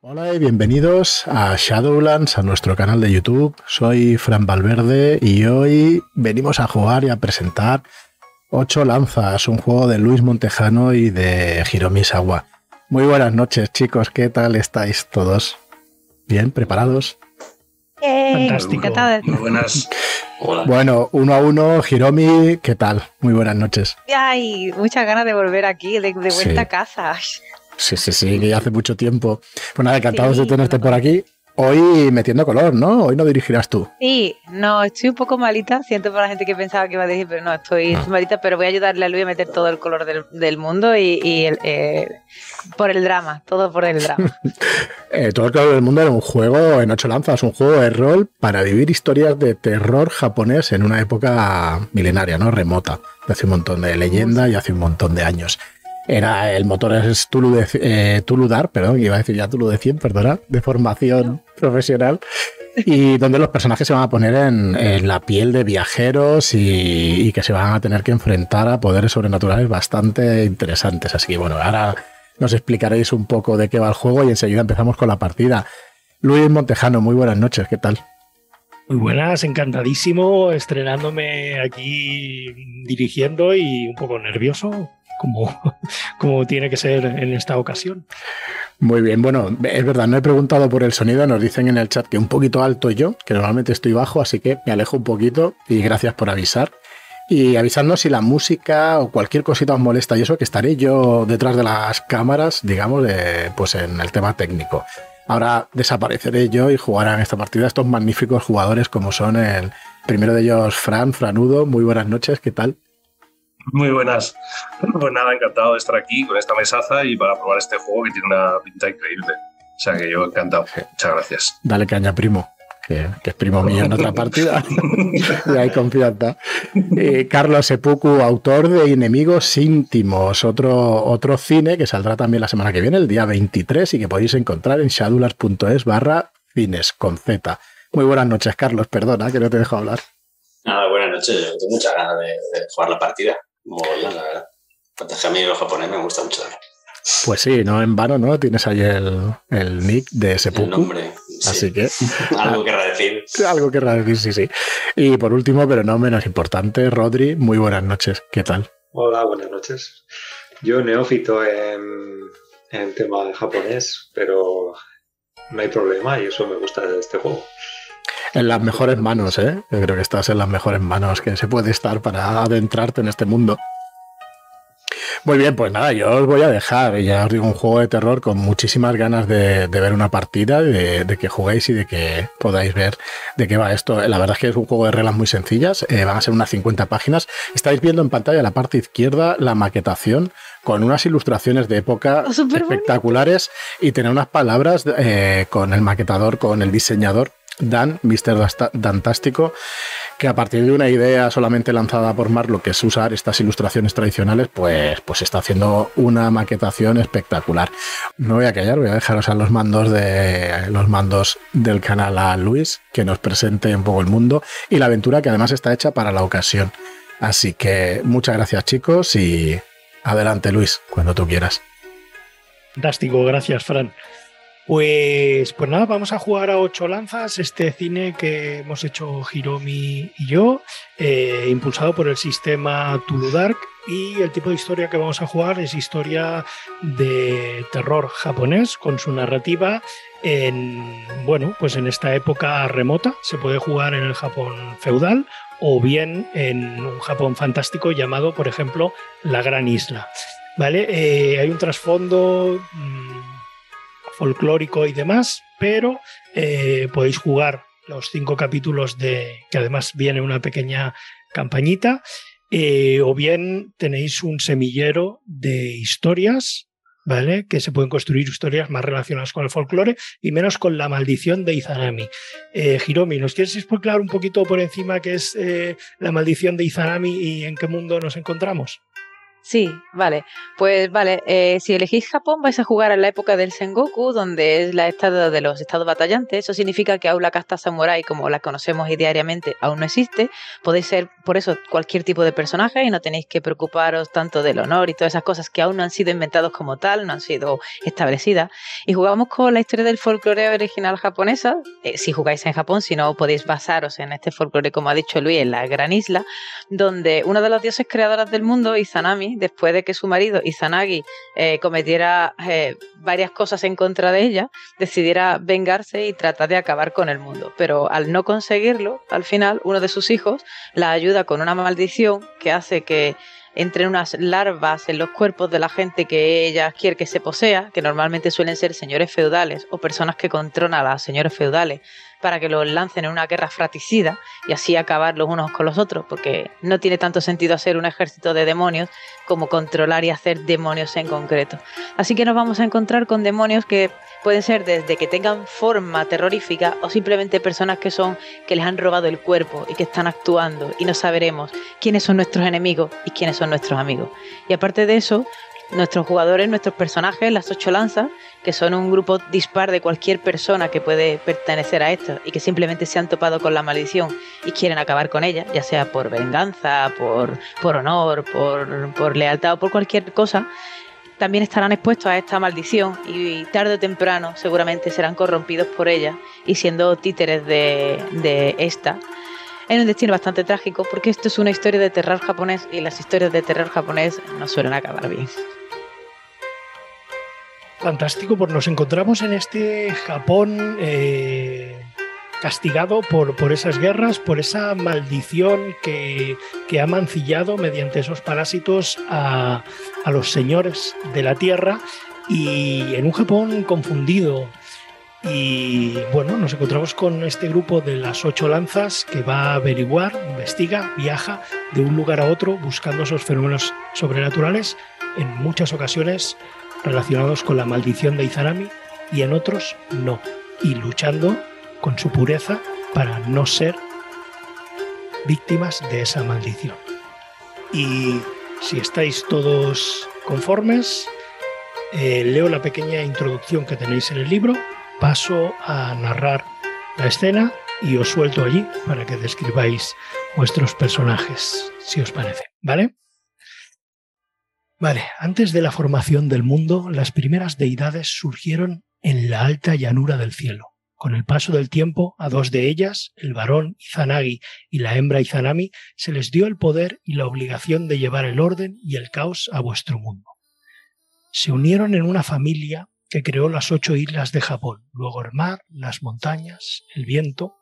Hola y bienvenidos a Shadowlands, a nuestro canal de YouTube. Soy Fran Valverde y hoy venimos a jugar y a presentar Ocho Lanzas, un juego de Luis Montejano y de Hiromi Sawa. Muy buenas noches, chicos. ¿Qué tal estáis todos? ¿Bien? ¿Preparados? Fantástico. Muy buenas. Hola. Bueno, uno a uno, Hiromi, ¿qué tal? Muy buenas noches. Ay, muchas ganas de volver aquí, de, de vuelta Sí. a casa. Sí, sí, sí, que ya hace mucho tiempo. Pues nada, encantados Sí, de tenerte por aquí. Hoy metiendo color, ¿no? Hoy no dirigirás tú. Sí, no, estoy un poco malita. Siento para la gente que pensaba que iba a decir, pero no, estoy, Ah. estoy malita, pero voy a ayudarle a Luis a meter todo el color del, del mundo y, y el, eh, por el drama, todo por el drama. Eh, todo el color del mundo era un juego en ocho lanzas, un juego de rol para vivir historias de terror japonés en una época milenaria, ¿no? Remota. de Hace un montón de leyenda y hace un montón de años. Era el motor es Tulu, de, eh, Tulu Dar, perdón, iba a decir ya Tulu de 100, perdona, de formación profesional. Y donde los personajes se van a poner en, en la piel de viajeros y, y que se van a tener que enfrentar a poderes sobrenaturales bastante interesantes. Así que bueno, ahora nos explicaréis un poco de qué va el juego y enseguida empezamos con la partida. Luis Montejano, muy buenas noches, ¿qué tal? Muy buenas, encantadísimo, estrenándome aquí dirigiendo y un poco nervioso, como, como tiene que ser en esta ocasión. Muy bien, bueno, es verdad, no he preguntado por el sonido, nos dicen en el chat que un poquito alto yo, que normalmente estoy bajo, así que me alejo un poquito y gracias por avisar. Y avisadnos si la música o cualquier cosita os molesta y eso, que estaré yo detrás de las cámaras, digamos, pues en el tema técnico. Ahora desapareceré yo y jugarán esta partida estos magníficos jugadores como son el primero de ellos, Fran, Franudo. Muy buenas noches, ¿qué tal? Muy buenas. Pues nada, encantado de estar aquí con esta mesaza y para probar este juego que tiene una pinta increíble. O sea que yo encantado. Muchas gracias. Dale caña, primo, que, que es primo mío en otra partida. y hay confianza. Eh, Carlos Seppuku, autor de Enemigos íntimos, otro, otro cine que saldrá también la semana que viene, el día 23, y que podéis encontrar en shadulars.es barra cines con Z. Muy buenas noches, Carlos, perdona que no te dejo hablar. Nada, buenas noches. Yo tengo muchas ganas de, de jugar la partida. Mogollón, la verdad. A mí los japonés me gusta mucho Pues sí, no en vano, ¿no? Tienes ahí el, el nick de el Seppuku. nombre. sí. Así que Algo querrá decir. algo que decir, sí, sí. Y por último, pero no menos importante, Rodri, muy buenas noches. ¿Qué tal? Hola, buenas noches. Yo neófito en, en tema de japonés, pero no hay problema y eso me gusta de este juego. En las mejores manos, ¿eh? Yo creo que estás en las mejores manos que se puede estar para adentrarte en este mundo. Muy bien, pues nada, yo os voy a dejar, ya os digo, un juego de terror con muchísimas ganas de, de ver una partida, de, de, que juguéis y de que podáis ver de qué va esto. La verdad es que es un juego de reglas muy sencillas, eh, van a ser unas 50 páginas. Estáis viendo en pantalla, la parte izquierda, la maquetación con unas ilustraciones de época espectaculares y tener unas palabras eh, con el maquetador, con el diseñador Dan, Mr. Dantástico, que a partir de una idea solamente lanzada por Marlo, que es usar estas ilustraciones tradicionales, pues, pues está haciendo una maquetación espectacular. No voy a callar, voy a dejaros a los mandos de los mandos del canal a Luis, que nos presente un poco el mundo y la aventura que además está hecha para la ocasión. Así que muchas gracias chicos y adelante Luis, cuando tú quieras. Fantástico, gracias, Fran. Pues, pues nada, vamos a jugar a ocho lanzas, este cine que hemos hecho Hiromi y yo, eh, impulsado por el sistema Tulu Dark. Y el tipo de historia que vamos a jugar es historia de terror japonés, con su narrativa en, bueno, pues en esta época remota. Se puede jugar en el Japón feudal o bien en un Japón fantástico llamado, por ejemplo, la Gran Isla. ¿Vale? Eh, hay un trasfondo mmm, folclórico y demás, pero eh, podéis jugar los cinco capítulos de que además viene una pequeña campañita, eh, o bien tenéis un semillero de historias. ¿Vale? Que se pueden construir historias más relacionadas con el folclore y menos con la maldición de Izanami. Eh, Hiromi, ¿nos quieres explicar un poquito por encima qué es eh, la maldición de Izanami y en qué mundo nos encontramos? Sí, vale. Pues vale, eh, si elegís Japón vais a jugar en la época del Sengoku, donde es la estado de los estados batallantes. Eso significa que aún la casta samurai, como la conocemos diariamente, aún no existe. Podéis ser, por eso, cualquier tipo de personaje y no tenéis que preocuparos tanto del honor y todas esas cosas que aún no han sido inventados como tal, no han sido establecidas. Y jugamos con la historia del folclore original japonesa. Eh, si jugáis en Japón, si no podéis basaros en este folclore, como ha dicho Luis, en la gran isla, donde uno de los dioses creadores del mundo, Izanami, después de que su marido Izanagi eh, cometiera eh, varias cosas en contra de ella, decidiera vengarse y tratar de acabar con el mundo. Pero al no conseguirlo, al final uno de sus hijos la ayuda con una maldición que hace que entren unas larvas en los cuerpos de la gente que ella quiere que se posea, que normalmente suelen ser señores feudales o personas que controlan a los señores feudales para que los lancen en una guerra fratricida y así acabar los unos con los otros, porque no tiene tanto sentido hacer un ejército de demonios como controlar y hacer demonios en concreto. Así que nos vamos a encontrar con demonios que pueden ser desde que tengan forma terrorífica o simplemente personas que son que les han robado el cuerpo y que están actuando y no saberemos quiénes son nuestros enemigos y quiénes son nuestros amigos. Y aparte de eso, nuestros jugadores, nuestros personajes, las ocho lanzas, que son un grupo dispar de cualquier persona que puede pertenecer a esto y que simplemente se han topado con la maldición y quieren acabar con ella, ya sea por venganza, por, por honor, por, por lealtad o por cualquier cosa, también estarán expuestos a esta maldición y tarde o temprano seguramente serán corrompidos por ella y siendo títeres de, de esta en un destino bastante trágico porque esto es una historia de terror japonés y las historias de terror japonés no suelen acabar bien. Fantástico, pues nos encontramos en este Japón eh, castigado por, por, esas guerras, por esa maldición que, que, ha mancillado mediante esos parásitos a, a los señores de la tierra y en un Japón confundido, y bueno, nos encontramos con este grupo de las ocho lanzas que va a averiguar, investiga, viaja de un lugar a otro buscando esos fenómenos sobrenaturales, en muchas ocasiones relacionados con la maldición de Izanami y en otros no, y luchando con su pureza para no ser víctimas de esa maldición. Y si estáis todos conformes, eh, leo la pequeña introducción que tenéis en el libro paso a narrar la escena y os suelto allí para que describáis vuestros personajes, si os parece, ¿vale? Vale, antes de la formación del mundo, las primeras deidades surgieron en la alta llanura del cielo. Con el paso del tiempo, a dos de ellas, el varón Izanagi y la hembra Izanami, se les dio el poder y la obligación de llevar el orden y el caos a vuestro mundo. Se unieron en una familia que creó las ocho islas de Japón, luego el mar, las montañas, el viento.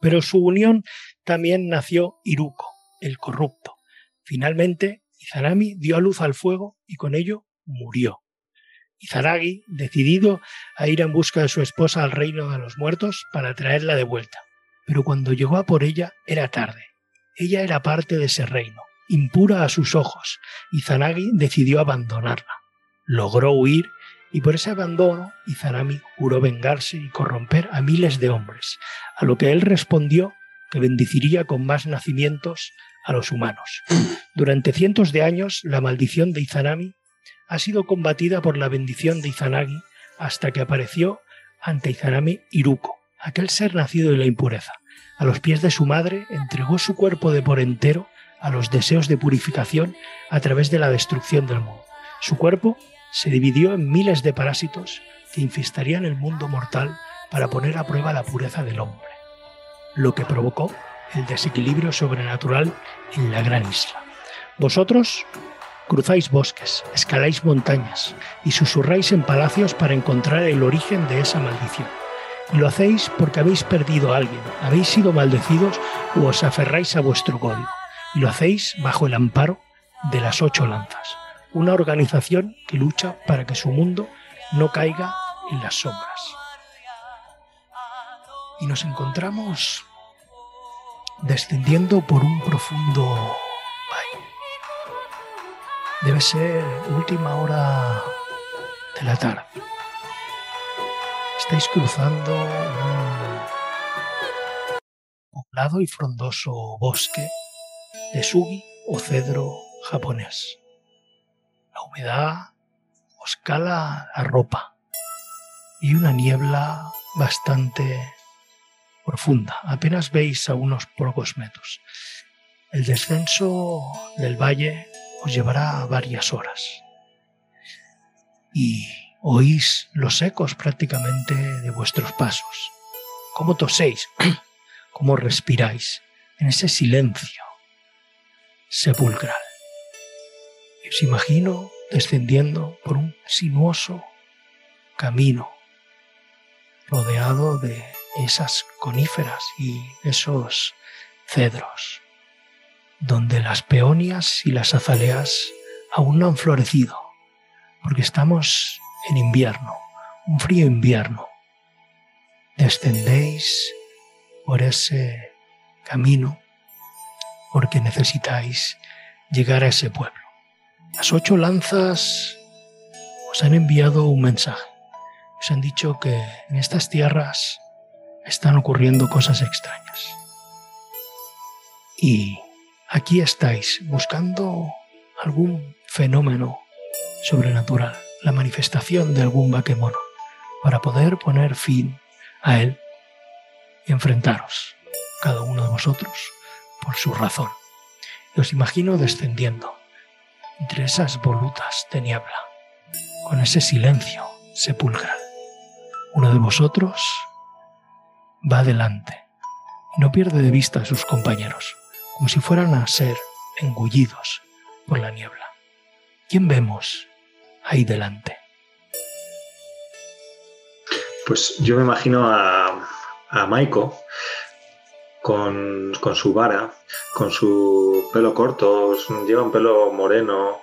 Pero su unión también nació Iruko, el corrupto. Finalmente, Izanami dio a luz al fuego y con ello murió. Izaragi, decidido a ir en busca de su esposa al reino de los muertos para traerla de vuelta. Pero cuando llegó a por ella era tarde. Ella era parte de ese reino, impura a sus ojos, y Zanagi decidió abandonarla. Logró huir y por ese abandono Izanami juró vengarse y corromper a miles de hombres, a lo que él respondió que bendeciría con más nacimientos a los humanos. Durante cientos de años la maldición de Izanami ha sido combatida por la bendición de Izanagi hasta que apareció ante Izanami Iruko, aquel ser nacido de la impureza. A los pies de su madre entregó su cuerpo de por entero a los deseos de purificación a través de la destrucción del mundo. Su cuerpo se dividió en miles de parásitos que infestarían el mundo mortal para poner a prueba la pureza del hombre, lo que provocó el desequilibrio sobrenatural en la gran isla. Vosotros cruzáis bosques, escaláis montañas y susurráis en palacios para encontrar el origen de esa maldición. Y lo hacéis porque habéis perdido a alguien, habéis sido maldecidos o os aferráis a vuestro código. Y lo hacéis bajo el amparo de las ocho lanzas una organización que lucha para que su mundo no caiga en las sombras. Y nos encontramos descendiendo por un profundo valle. Debe ser última hora de la tarde. Estáis cruzando un poblado y frondoso bosque de sugi o cedro japonés La humedad os cala la ropa y una niebla bastante profunda. Apenas veis a unos pocos metros. El descenso del valle os llevará varias horas. Y oís los ecos prácticamente de vuestros pasos. Cómo toséis, cómo respiráis en ese silencio sepulcral. Os imagino descendiendo por un sinuoso camino rodeado de esas coníferas y esos cedros, donde las peonias y las azaleas aún no han florecido, porque estamos en invierno, un frío invierno. Descendéis por ese camino porque necesitáis llegar a ese pueblo. Las ocho lanzas os han enviado un mensaje. Os han dicho que en estas tierras están ocurriendo cosas extrañas. Y aquí estáis buscando algún fenómeno sobrenatural, la manifestación de algún vaquemono, para poder poner fin a él y enfrentaros, cada uno de vosotros, por su razón. Os imagino descendiendo entre esas volutas de niebla, con ese silencio sepulcral. Uno de vosotros va adelante y no pierde de vista a sus compañeros, como si fueran a ser engullidos por la niebla. ¿Quién vemos ahí delante? Pues yo me imagino a, a Maiko con, su vara, con su pelo corto, lleva un pelo moreno,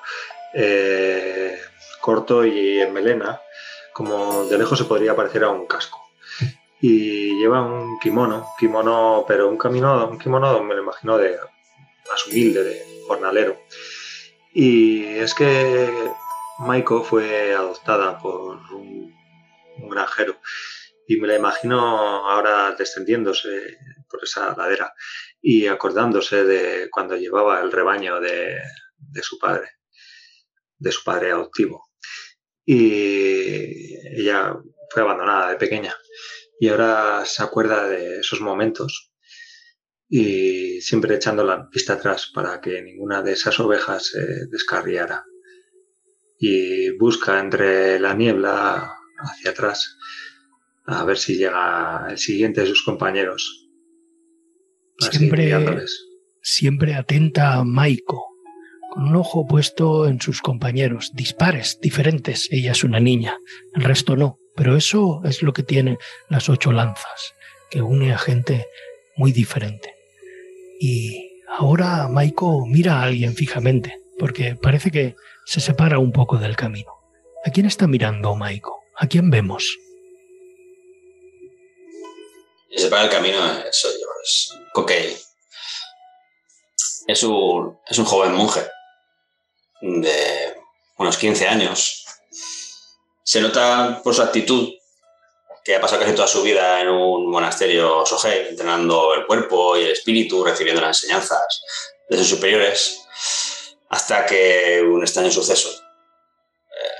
eh, corto y en melena, como de lejos se podría parecer a un casco. Y lleva un kimono, kimono, pero un, camino, un kimono me lo imagino de más humilde, de jornalero. Y es que Maiko fue adoptada por un, un granjero y me la imagino ahora descendiéndose por esa ladera y acordándose de cuando llevaba el rebaño de, de su padre, de su padre adoptivo. Y ella fue abandonada de pequeña y ahora se acuerda de esos momentos y siempre echando la vista atrás para que ninguna de esas ovejas se descarriara. Y busca entre la niebla hacia atrás a ver si llega el siguiente de sus compañeros Siempre, siempre atenta a Maiko, con un ojo puesto en sus compañeros, dispares, diferentes. Ella es una niña, el resto no. Pero eso es lo que tiene las ocho lanzas, que une a gente muy diferente. Y ahora Maiko mira a alguien fijamente, porque parece que se separa un poco del camino. ¿A quién está mirando Maiko? ¿A quién vemos? Y se para el camino, es. Es un, es un joven monje de unos 15 años. Se nota por su actitud que ha pasado casi toda su vida en un monasterio Sohei, entrenando el cuerpo y el espíritu, recibiendo las enseñanzas de sus superiores, hasta que un extraño suceso, eh,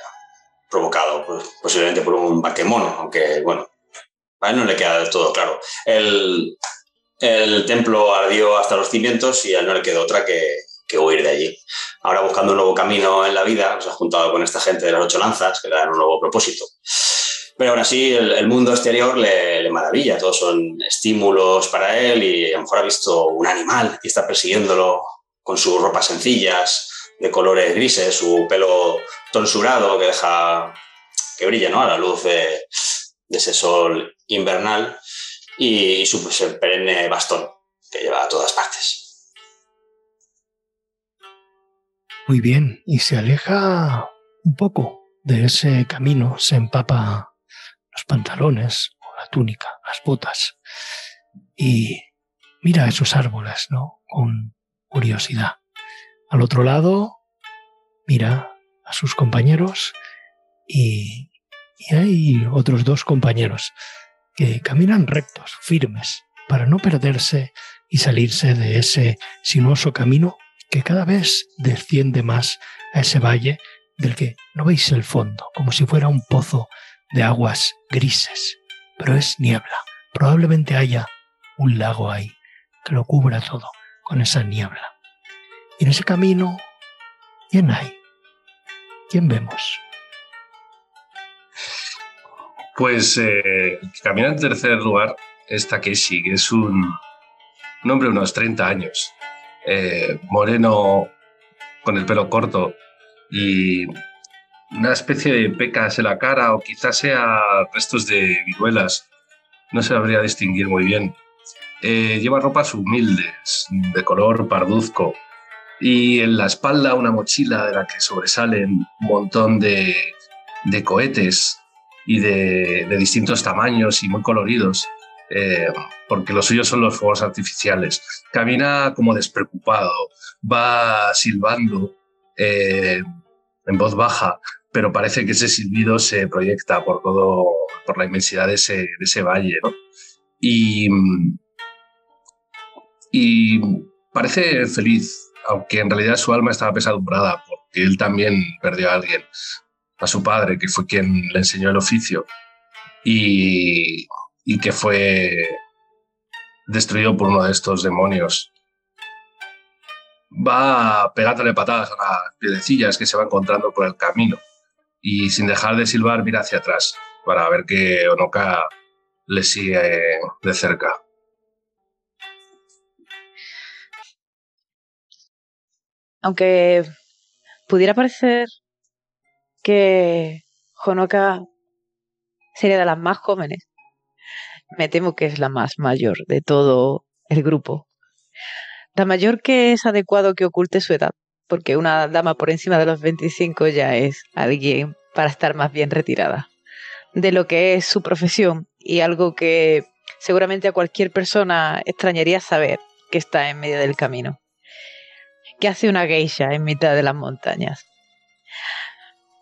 provocado posiblemente por un baquemono, aunque bueno, él no le queda del todo claro. El, templo ardió hasta los cimientos y a él no le quedó otra que, huir de allí. Ahora buscando un nuevo camino en la vida, se ha juntado con esta gente de las ocho lanzas, que le dan un nuevo propósito. Pero aún así, el, mundo exterior le, le, maravilla, todos son estímulos para él y a lo mejor ha visto un animal y está persiguiéndolo con sus ropas sencillas, de colores grises, su pelo tonsurado que deja que brilla ¿no? a la luz de, de ese sol invernal y, su pues, perenne bastón que lleva a todas partes. Muy bien, y se aleja un poco de ese camino, se empapa los pantalones o la túnica, las botas, y mira esos árboles, ¿no? Con curiosidad. Al otro lado, mira a sus compañeros y y hay otros dos compañeros que caminan rectos, firmes, para no perderse y salirse de ese sinuoso camino que cada vez desciende más a ese valle del que no veis el fondo, como si fuera un pozo de aguas grises, pero es niebla. Probablemente haya un lago ahí que lo cubra todo con esa niebla. Y en ese camino, ¿quién hay? ¿Quién vemos? Pues eh, camina en tercer lugar es Takeshi, que es un, un hombre de unos 30 años, eh, moreno, con el pelo corto y una especie de pecas en la cara o quizás sea restos de viruelas. No se habría distinguir muy bien. Eh, lleva ropas humildes, de color parduzco, y en la espalda una mochila de la que sobresalen un montón de cohetes y de, distintos tamaños y muy coloridos, eh, porque los suyos son los fuegos artificiales. Camina como despreocupado, va silbando eh, en voz baja, pero parece que ese silbido se proyecta por todo, por la inmensidad de ese, de ese valle. Y, y parece feliz, aunque en realidad su alma estaba pesadumbrada porque él también perdió a alguien, a su padre, que fue quien le enseñó el oficio y, y que fue destruido por uno de estos demonios. Va pegándole patadas a las piedecillas que se va encontrando por el camino y sin dejar de silbar mira hacia atrás para ver que Onoka le sigue de cerca. Aunque pudiera parecer que Honoka sería de las más jóvenes, me temo que es la más mayor de todo el grupo. La mayor que es adecuado que oculte su edad, porque una dama por encima de los 25 ya es alguien para estar más bien retirada de lo que es su profesión y algo que seguramente a cualquier persona extrañaría saber que está en medio del camino. ¿Qué hace una geisha en mitad de las montañas?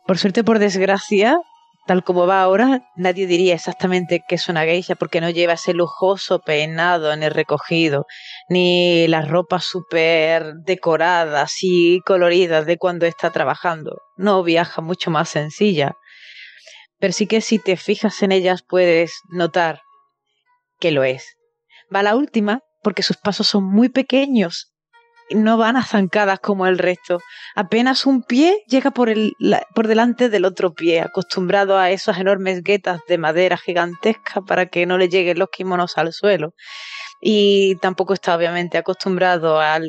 Por suerte, por desgracia, tal como va ahora, nadie diría exactamente que es una geisha porque no lleva ese lujoso peinado el recogido, ni las ropas súper decoradas y coloridas de cuando está trabajando. No viaja mucho más sencilla. Pero sí que si te fijas en ellas puedes notar que lo es. Va la última porque sus pasos son muy pequeños no van a zancadas como el resto. Apenas un pie llega por, el, por delante del otro pie, acostumbrado a esas enormes guetas de madera gigantesca para que no le lleguen los kimonos al suelo. Y tampoco está obviamente acostumbrado al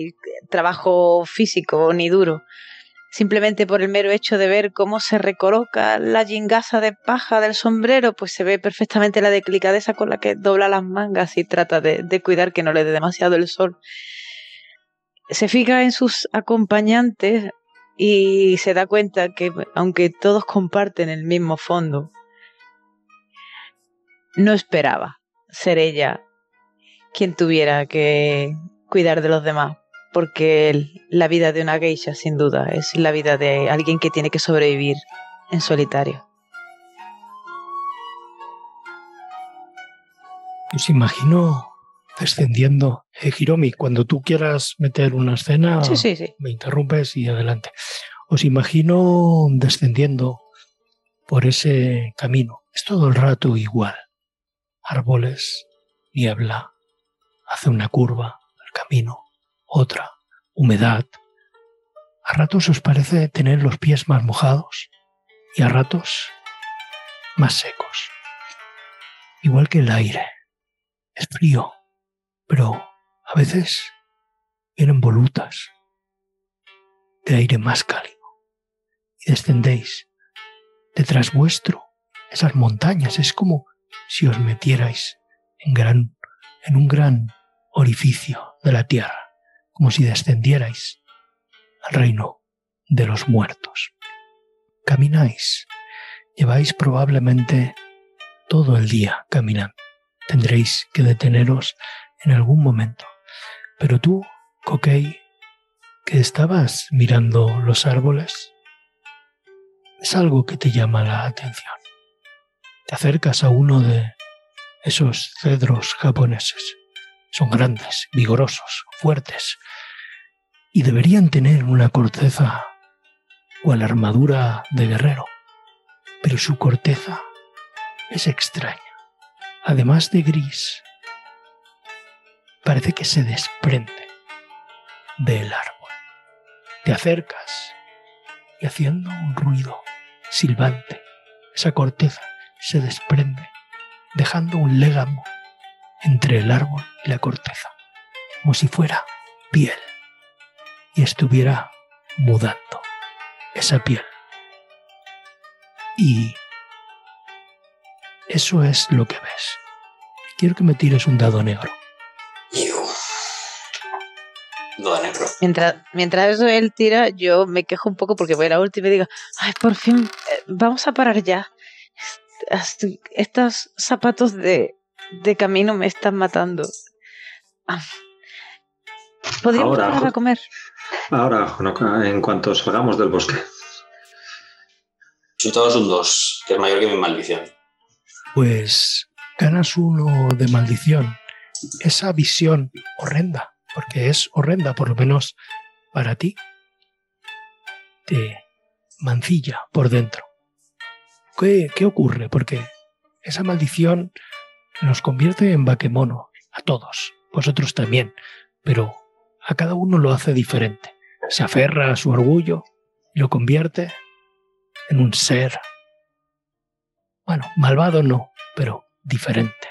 trabajo físico ni duro. Simplemente por el mero hecho de ver cómo se recoloca la jingasa de paja del sombrero, pues se ve perfectamente la delicadeza con la que dobla las mangas y trata de, de cuidar que no le dé demasiado el sol se fija en sus acompañantes y se da cuenta que aunque todos comparten el mismo fondo, no esperaba ser ella quien tuviera que cuidar de los demás, porque la vida de una geisha sin duda es la vida de alguien que tiene que sobrevivir en solitario. Os imagino descendiendo. Eh, Hiromi, cuando tú quieras meter una escena, me interrumpes y adelante. Os imagino descendiendo por ese camino. Es todo el rato igual. Árboles, niebla, hace una curva, el camino, otra, humedad. A ratos os parece tener los pies más mojados y a ratos más secos. Igual que el aire. Es frío, pero a veces vienen volutas de aire más cálido y descendéis detrás vuestro esas montañas. Es como si os metierais en, gran, en un gran orificio de la tierra, como si descendierais al reino de los muertos. Camináis, lleváis probablemente todo el día caminando. Tendréis que deteneros en algún momento. Pero tú, Coquei, que estabas mirando los árboles, es algo que te llama la atención. Te acercas a uno de esos cedros japoneses. Son grandes, vigorosos, fuertes y deberían tener una corteza cual armadura de guerrero, pero su corteza es extraña. Además de gris, parece que se desprende del árbol. Te acercas y haciendo un ruido silbante, esa corteza se desprende, dejando un légamo entre el árbol y la corteza, como si fuera piel y estuviera mudando esa piel. Y eso es lo que ves. Quiero que me tires un dado negro. Dado negro. Mientras, mientras eso él tira, yo me quejo un poco porque voy a la última y digo, ay, por fin, eh, vamos a parar ya. Est- Estos zapatos de, de camino me están matando. Ah. ¿Podríamos Ahora, parar a comer? Ahora, en cuanto salgamos del bosque. Soy todos un 2, que es mayor que mi maldición. Pues ganas uno de maldición. Esa visión horrenda, porque es horrenda, por lo menos para ti, te mancilla por dentro. ¿Qué, qué ocurre? Porque esa maldición nos convierte en vaquemono, a todos, vosotros también, pero a cada uno lo hace diferente. Se aferra a su orgullo y lo convierte en un ser, bueno, malvado no, pero diferente.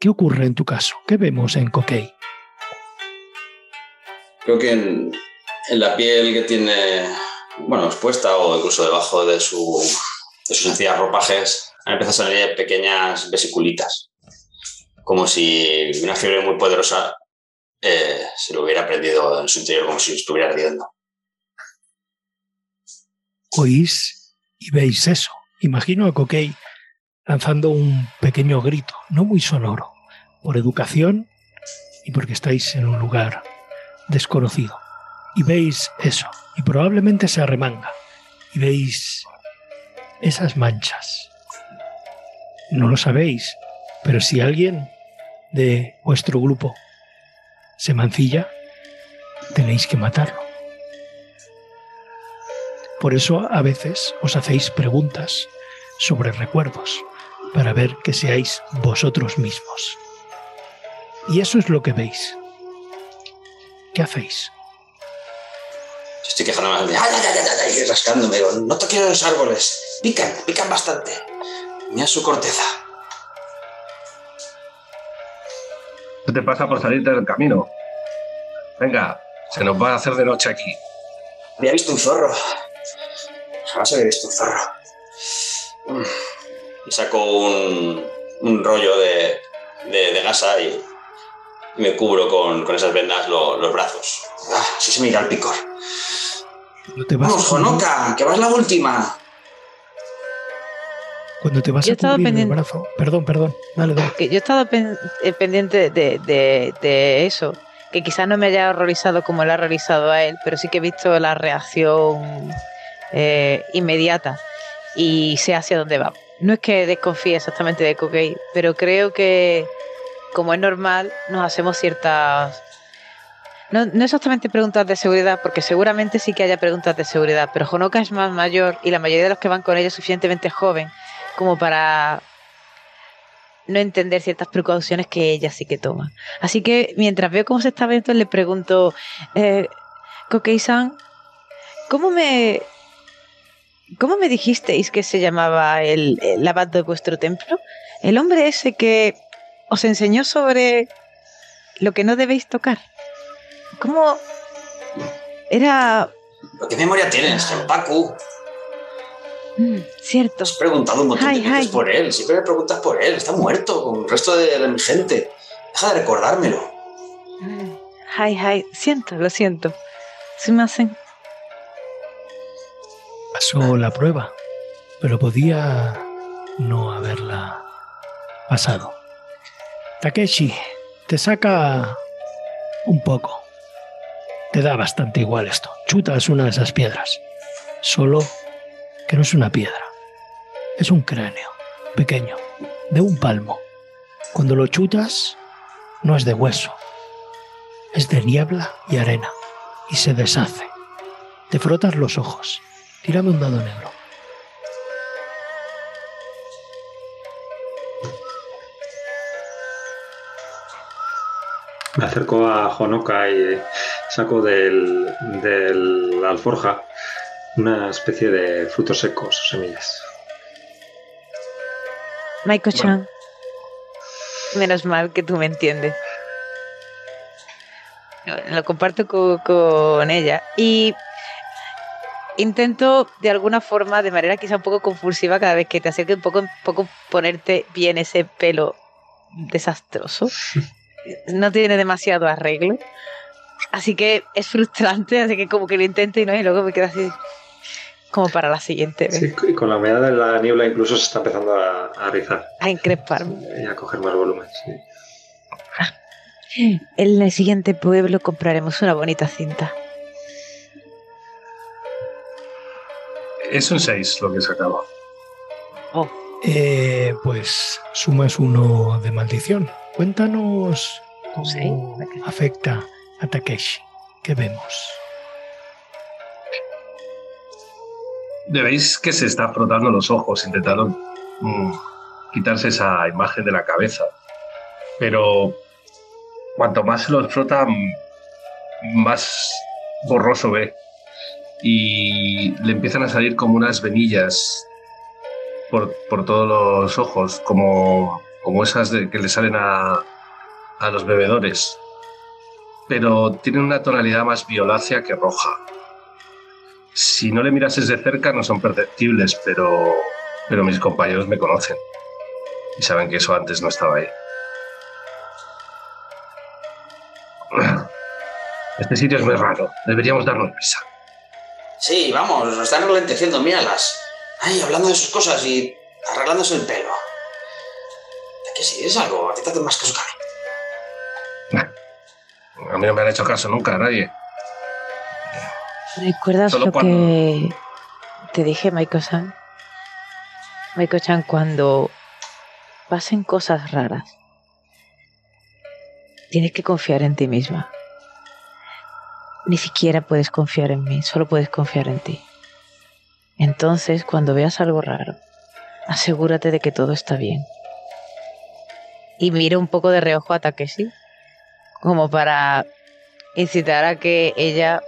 ¿Qué ocurre en tu caso? ¿Qué vemos en Coquei? Creo que en, la piel que tiene, bueno, expuesta o incluso debajo de, su, de sus sencillas ropajes, han a salir pequeñas vesiculitas. Como si una fiebre muy poderosa eh, se lo hubiera prendido en su interior, como si estuviera ardiendo. Oís y veis eso. Imagino a Coquei lanzando un pequeño grito, no muy sonoro, por educación y porque estáis en un lugar desconocido. Y veis eso, y probablemente se arremanga, y veis esas manchas. No lo sabéis, pero si alguien de vuestro grupo se mancilla, tenéis que matarlo. Por eso a veces os hacéis preguntas sobre recuerdos, para ver que seáis vosotros mismos. Y eso es lo que veis. ¿Qué hacéis? Yo estoy quejándome más de ay, ay, ay, ay, ay", y rascándome. Digo, no te quiero los árboles. Pican, pican bastante. Mira su corteza. ¿Qué te pasa por salirte del camino? Venga, se nos va a hacer de noche aquí. Había visto un zorro. Jamás había visto un zorro. Y saco un, un rollo de, de, de gasa y me cubro con, con esas vendas lo- los brazos. Ah, así se me irá el picor. Cuando te vas, ¡Vamos, Honoka! ¡Que vas la última! cuando te vas Yo a cubrir el pendiente- brazo. Perdón, perdón. Dale, dale. Que yo he estado pen- eh, pendiente de, de- de eso, que quizás no me haya horrorizado como le ha realizado a él, pero sí que he visto la reacción eh, inmediata y sé hacia dónde va. No es que desconfíe exactamente de Coquei, pero creo que, como es normal, nos hacemos ciertas... No, exactamente preguntas de seguridad, porque seguramente sí que haya preguntas de seguridad, pero Honoka es más mayor y la mayoría de los que van con ella es suficientemente joven como para no entender ciertas precauciones que ella sí que toma. Así que mientras veo cómo se está viendo, le pregunto, eh, Kokei-san, ¿cómo me, ¿cómo me dijisteis que se llamaba el, el abad de vuestro templo? El hombre ese que os enseñó sobre lo que no debéis tocar. ¿Cómo era... ¿Pero ¿Qué memoria tienes, Genpaku? mm, cierto. Has preguntado un montón Ay, de veces ay. por él. Siempre me preguntas por él. Está muerto con el resto de la- mi gente. Deja de recordármelo. Ay, ay, siento, lo siento. Sumimasen. Pasó la prueba, pero podía no haberla pasado. Takeshi, te saca un poco. Te da bastante igual esto. Chutas una de esas piedras. Solo que no es una piedra. Es un cráneo pequeño, de un palmo. Cuando lo chutas, no es de hueso. Es de niebla y arena. Y se deshace. Te frotas los ojos. Tírame un dado negro. Me acerco a Honoka y saco del, del alforja una especie de frutos secos, semillas. Maiko-chan, menos mal que tú me entiendes. Lo comparto co- con, ella y intento de alguna forma, de manera quizá un poco confusiva, cada vez que te acerques un poco, un poco ponerte bien ese pelo desastroso. No tiene demasiado arreglo. Así que es frustrante, así que como que lo intento y no, y luego me quedo así como para la siguiente vez. Sí, y con la humedad de la niebla incluso se está empezando a, a rizar A incresparme. y a coger más volumen. sí. En el siguiente pueblo compraremos una bonita cinta. Es un 6 lo que se acaba. Oh, Eh, pues sumas uno de maldición. Cuéntanos cómo Sí. afecta a Takeshi. ¿Qué vemos? Veis que se está frotando los ojos, intentando mm, quitarse esa imagen de la cabeza. Pero cuanto más se los frota, más borroso ve. Y le empiezan a salir como unas venillas por, por todos los ojos, como, como esas de, que le salen a, a los bebedores. Pero tienen una tonalidad más violácea que roja. Si no le mirases de cerca no son perceptibles, pero, pero mis compañeros me conocen y saben que eso antes no estaba ahí. Este sitio es muy raro, deberíamos darnos prisa. Sí, vamos, nos están enlenteciendo, míralas. Ay, hablando de sus cosas y arreglándose el pelo. ¿De qué si es algo? A ti te hacen más caso que a mí. A mí no me han hecho caso nunca, nadie. ¿Recuerdas Solo lo cuando- que te dije, Maiko-san? Maiko-chan, cuando pasen cosas raras, tienes que confiar en ti misma. Ni siquiera puedes confiar en mí, solo puedes confiar en ti. Entonces, cuando veas algo raro, asegúrate de que todo está bien. Y mira un poco de reojo a Takeshi, como para incitar a que ella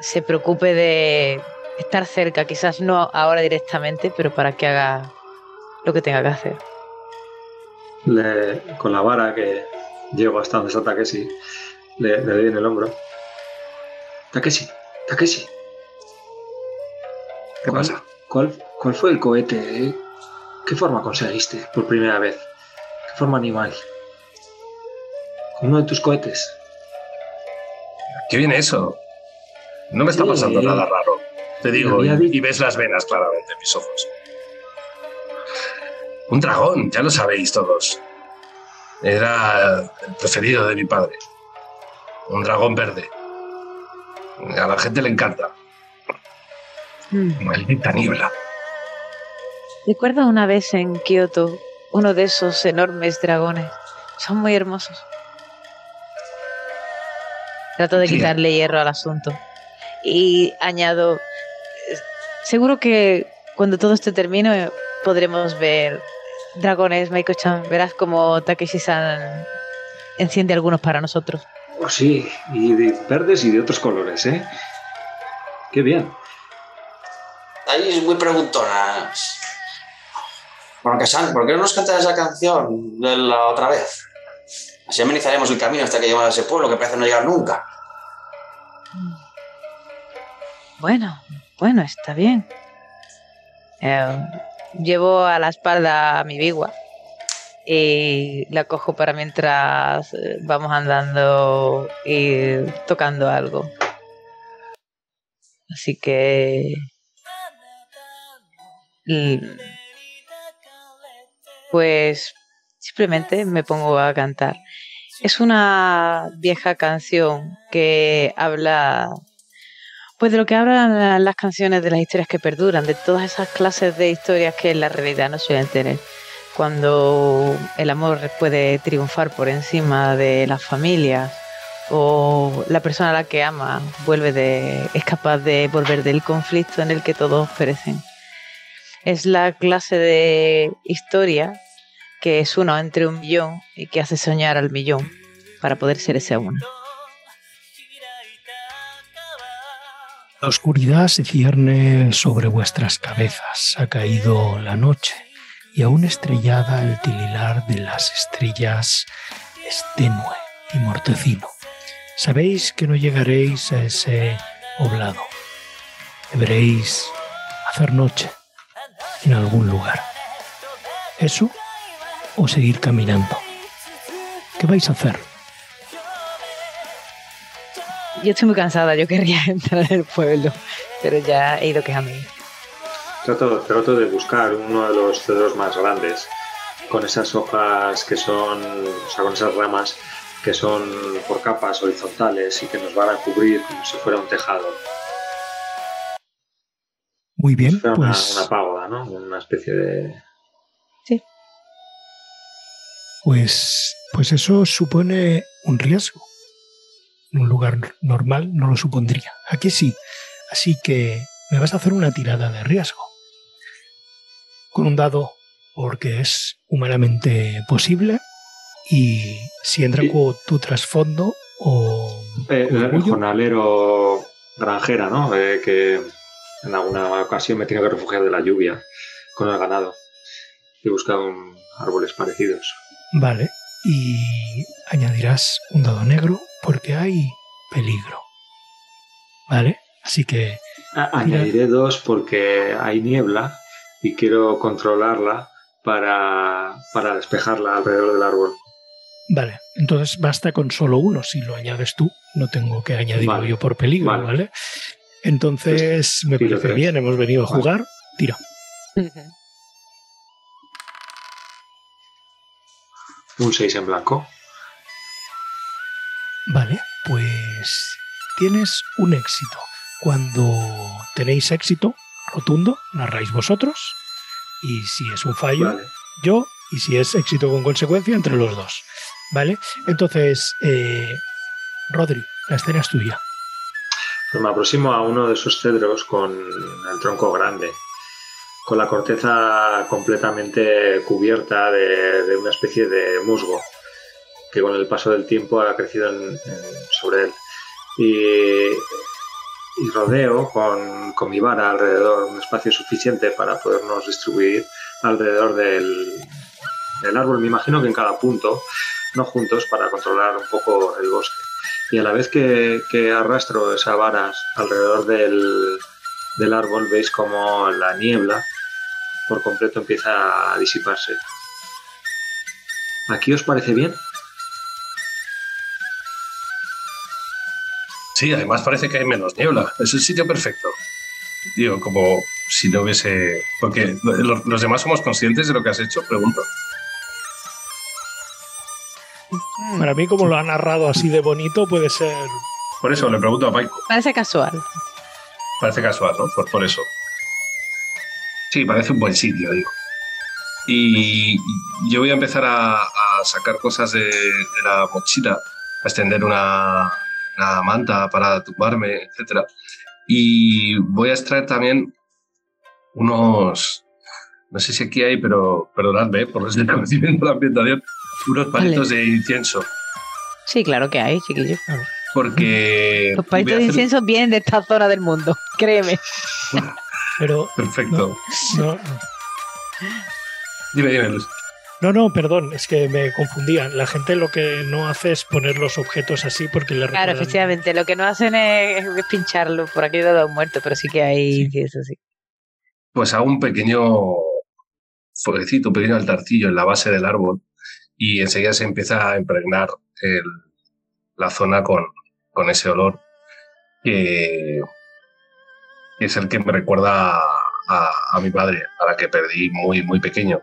se preocupe de estar cerca, quizás no ahora directamente, pero para que haga lo que tenga que hacer. Le- con la vara que llego hasta donde está Takeshi, le, le doy en el hombro. Takeshi, Takeshi, ¿Qué ¿Cuál? pasa? ¿cuál, cuál fue el cohete? eh? ¿Qué forma conseguiste por primera vez? ¿Qué forma animal? ¿Con uno de tus cohetes? ¿Qué viene eso? No me está Sí. pasando nada raro. Te digo, y, dicho- y ves las venas claramente en mis ojos. Un dragón, ya lo sabéis todos. Era el preferido de mi padre. Un dragón verde. A la gente le encanta. Maldita niebla. Recuerdo una vez en Kioto uno de esos enormes dragones. Son muy hermosos. Trato de Sí. quitarle hierro al asunto. Y añado, eh, seguro que cuando todo esto termine podremos ver dragones, Maiko-chan. Verás como Takeshi-san enciende algunos para nosotros. Oh, sí, y de verdes y de otros colores, ¿eh? Qué bien. Estáis muy preguntonas. Bueno, ¿por qué no nos cantas esa canción de la otra vez? Así amenizaremos el camino hasta que lleguemos a ese pueblo que parece no llegar nunca. Bueno, bueno, está bien. Eh, llevo a la espalda mi bigua y la cojo para mientras eh, vamos andando y tocando algo. Así que... Pues simplemente me pongo a cantar. Es una vieja canción que habla pues de lo que hablan las canciones de las historias que perduran, de todas esas clases de historias que en la realidad no suelen tener. Cuando el amor puede triunfar por encima de las familias o la persona a la que ama vuelve de, es capaz de volver del conflicto en el que todos perecen. Es la clase de historia que es uno entre un millón y que hace soñar al millón para poder ser ese uno. La oscuridad se cierne sobre vuestras cabezas. Ha caído la noche y aún estrellada el tililar de las estrellas es tenue y mortecino. Sabéis que no llegaréis a ese oblado. Deberéis hacer noche en algún lugar. Eso o seguir caminando. ¿Qué vais a hacer? Yo estoy muy cansada, yo querría entrar en el pueblo, pero ya he ido quejándome. Trato, trato de buscar uno de los cedros más grandes, con esas hojas que son, o sea, con esas ramas que son por capas horizontales y que nos van a cubrir como si fuera un tejado. Muy bien, si fuera pues, una, una pagoda, ¿no? Una especie de... pues, pues eso supone un riesgo. En un lugar normal no lo supondría. Aquí sí. Así que me vas a hacer una tirada de riesgo. Con un dado porque es humanamente posible y si entra Sí. con tu trasfondo o Eh, jornalero granjera, ¿no? Eh, que en alguna ocasión me he tenido que refugiar de la lluvia con el ganado. He buscado un- árboles parecidos. Vale. Y añadirás un dado negro porque hay peligro. Vale. Así que A- añadiré dos porque hay niebla y quiero controlarla para, para despejarla alrededor del árbol. Vale, entonces basta con solo uno. Si lo añades tú, no tengo que añadirlo Vale, yo por peligro, ¿vale? vale. Entonces, me parece bien, hemos venido a jugar. Tira. Un 6 en blanco. Vale, pues tienes un éxito. Cuando tenéis éxito rotundo, narráis vosotros. Y si es un fallo, Vale. yo. Y si es éxito con consecuencia, entre los dos. ¿Vale? Entonces, eh, Rodri, la escena es tuya. Pues me aproximo a uno de esos cedros con el tronco grande, con la corteza completamente cubierta de, una especie de musgo que con el paso del tiempo ha crecido en- sobre él. Y, y rodeo con, con mi vara alrededor un espacio suficiente para podernos distribuir alrededor del, del árbol. Me imagino que en cada punto, no juntos, para controlar un poco el bosque y a la vez que, arrastro esas varas alrededor del, del árbol, veis como la niebla por completo empieza a disiparse. ¿Aquí os parece bien? Sí, además parece que hay menos niebla. Es el sitio perfecto. Digo, como si no hubiese... Porque los, los demás somos conscientes de lo que has hecho, pregunto. Para mí, como lo ha narrado así de bonito, puede ser. Por eso le pregunto a Paiko. Parece casual. Parece casual, ¿no? Por, por eso. Sí, parece un buen sitio, digo. Y yo voy a empezar a, a sacar cosas de, de la mochila, a extender una, una manta para tumbarme, etc. Y voy a extraer también unos, no sé si aquí hay, pero perdonadme ¿eh? por el desconocimiento de la ambientación, unos palitos de incienso. Sí, claro que hay, chiquillo. Porque... Los a palitos de incienso vienen de esta zona del mundo, créeme. Pero. Perfecto. No, no, Dime, dime, Luis. no, no, perdón, es que me confundía. La gente lo que no hace es poner los objetos así porque le Claro, recuerdan- efectivamente. Lo que no hacen es, es pincharlo por aquí de los muertos, pero sí que hay incienso, sí. pues hago un pequeño fueguecito, un pequeño altarcillo en la base del árbol y enseguida se empieza a impregnar la zona con, con ese olor que, es el que me recuerda a, a mi padre, a la que perdí muy, muy pequeño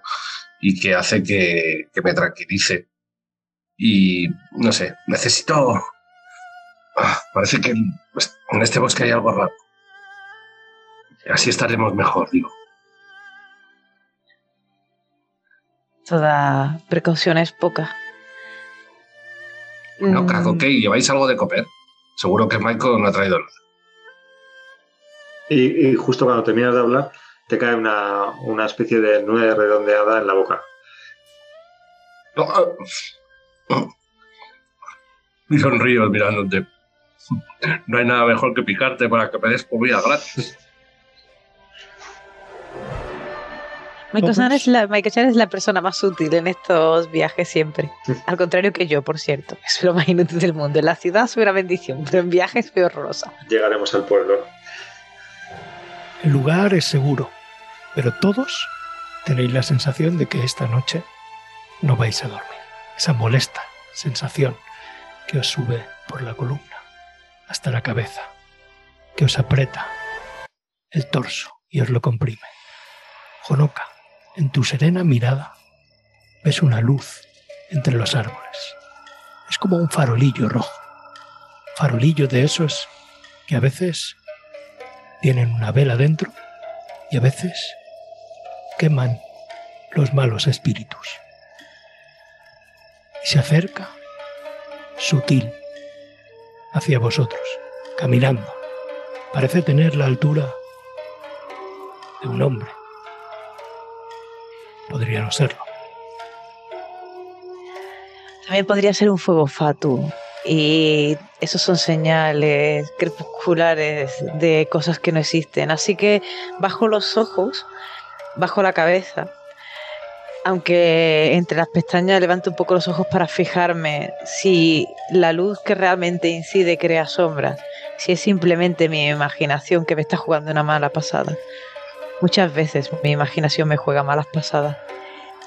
y que hace que, que me tranquilice. Y no sé, necesito... Ah, parece que en este bosque hay algo raro. Así estaremos mejor, digo. Toda precaución es poca. No, Mm, Caco, ¿qué? ¿Lleváis algo de comer? Seguro que Michael no ha traído nada. Y, y justo cuando terminas de hablar, te cae una, una especie de nuez redondeada en la boca. Y sonrío mirándote. No hay nada mejor que picarte para que me des comida gratis. Michael Chan Todos. es la, Michael Chan es la persona más útil en estos viajes siempre. Al contrario que yo, por cierto. Es lo más inútil del mundo. En la ciudad soy una bendición, pero en viajes soy horrorosa. Llegaremos al pueblo. El lugar es seguro, pero todos tenéis la sensación de que esta noche no vais a dormir. Esa molesta sensación que os sube por la columna hasta la cabeza, que os aprieta el torso y os lo comprime. Honoka, en tu serena mirada ves una luz entre los árboles. Es como un farolillo rojo. Farolillo de esos que a veces tienen una vela dentro y a veces queman los malos espíritus. Y se acerca, sutil, hacia vosotros, caminando. Parece tener la altura de un hombre. Podría no serlo. También podría ser un fuego fatu. Y esos son señales crepusculares de cosas que no existen. Así que bajo los ojos, bajo la cabeza, aunque entre las pestañas levanto un poco los ojos para fijarme si la luz que realmente incide crea sombras, si es simplemente mi imaginación que me está jugando una mala pasada. Muchas veces mi imaginación me juega malas pasadas.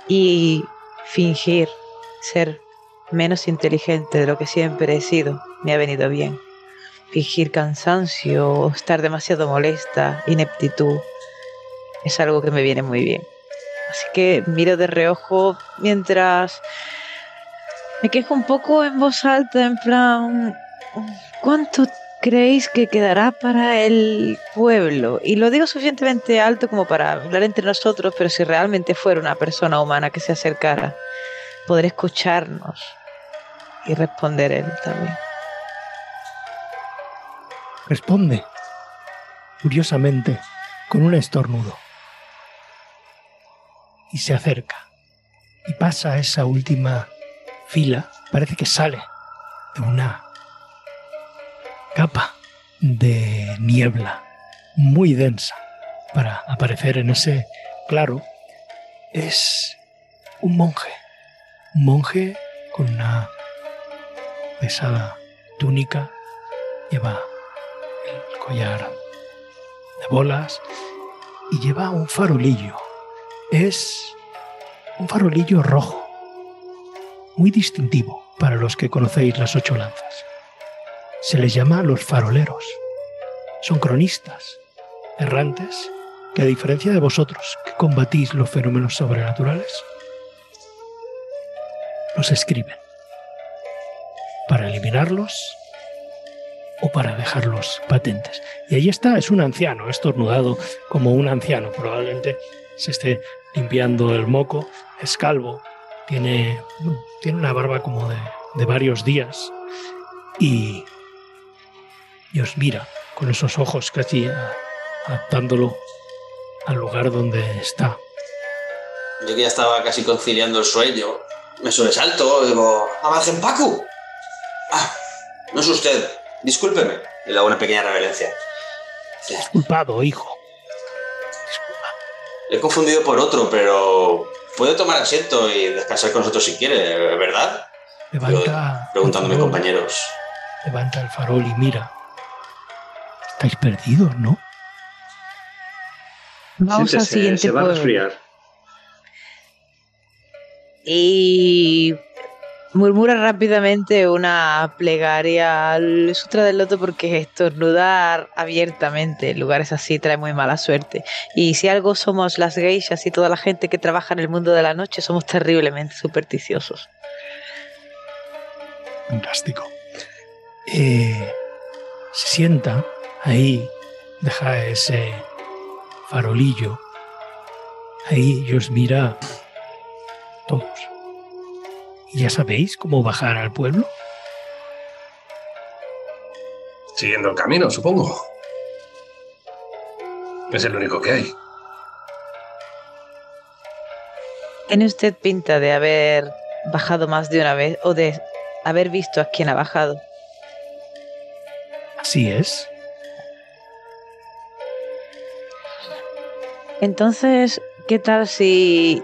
Y fingir ser menos inteligente de lo que siempre he sido me ha venido bien. Fingir cansancio estar demasiado molesta, ineptitud, es algo que me viene muy bien. Así que miro de reojo mientras me quejo un poco en voz alta, en plan, ¿cuánto creéis que quedará para el pueblo? Y lo digo suficientemente alto como para hablar entre nosotros, pero si realmente fuera una persona humana que se acercara, podré escucharnos y responder él también. Responde, curiosamente, con un estornudo. Y se acerca. Y pasa esa última fila. Parece que sale de una capa de niebla muy densa para aparecer en ese claro. Es un monje. Un monje con una pesada túnica. Lleva el collar de bolas y lleva un farolillo. Es un farolillo rojo, muy distintivo para los que conocéis las ocho lanzas. Se les llama los faroleros. Son cronistas, errantes, que a diferencia de vosotros que combatís los fenómenos sobrenaturales, los escriben para eliminarlos o para dejarlos patentes. Y ahí está, es un anciano, estornudado como un anciano, probablemente se esté limpiando el moco, es calvo, tiene, tiene una barba como de, de varios días y, y os mira con esos ojos casi adaptándolo al lugar donde está. Yo que ya estaba casi conciliando el sueño, me sobresalto, digo, ¡Amargen Pacu! Ah, no es usted, discúlpeme. Le hago una pequeña reverencia. Culpado, hijo. Le he confundido por otro, pero puede tomar asiento y descansar con nosotros si quiere, ¿verdad? Levanta. Preguntando a mis compañeros. Levanta el farol y mira. Estáis perdidos, ¿no? Vamos al siguiente se va a pueblo. resfriar. Y murmura rápidamente una plegaria al Sutra del Loto porque estornudar abiertamente en lugares así trae muy mala suerte. Y si algo somos las geishas y toda la gente que trabaja en el mundo de la noche, somos terriblemente supersticiosos. Fantástico. Eh, se sienta ahí, deja ese farolillo ahí y os mira todos. ¿Y ya sabéis cómo bajar al pueblo? Siguiendo el camino, supongo. Es el único que hay. Tiene usted pinta de haber bajado más de una vez o de haber visto a quien ha bajado. Así es. Entonces, ¿qué tal si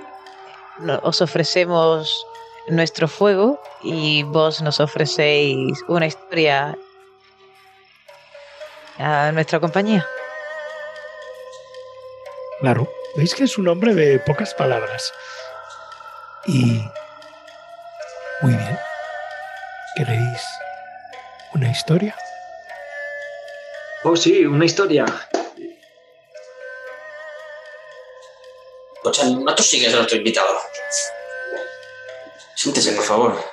no- os ofrecemos nuestro fuego y vos nos ofrecéis una historia a nuestra compañía? Claro. Veis que es un hombre de pocas palabras. Y... Muy bien. ¿Queréis una historia? Oh, sí, una historia. Ochan, no tú sigues a nuestro invitado. Siéntese, por favor.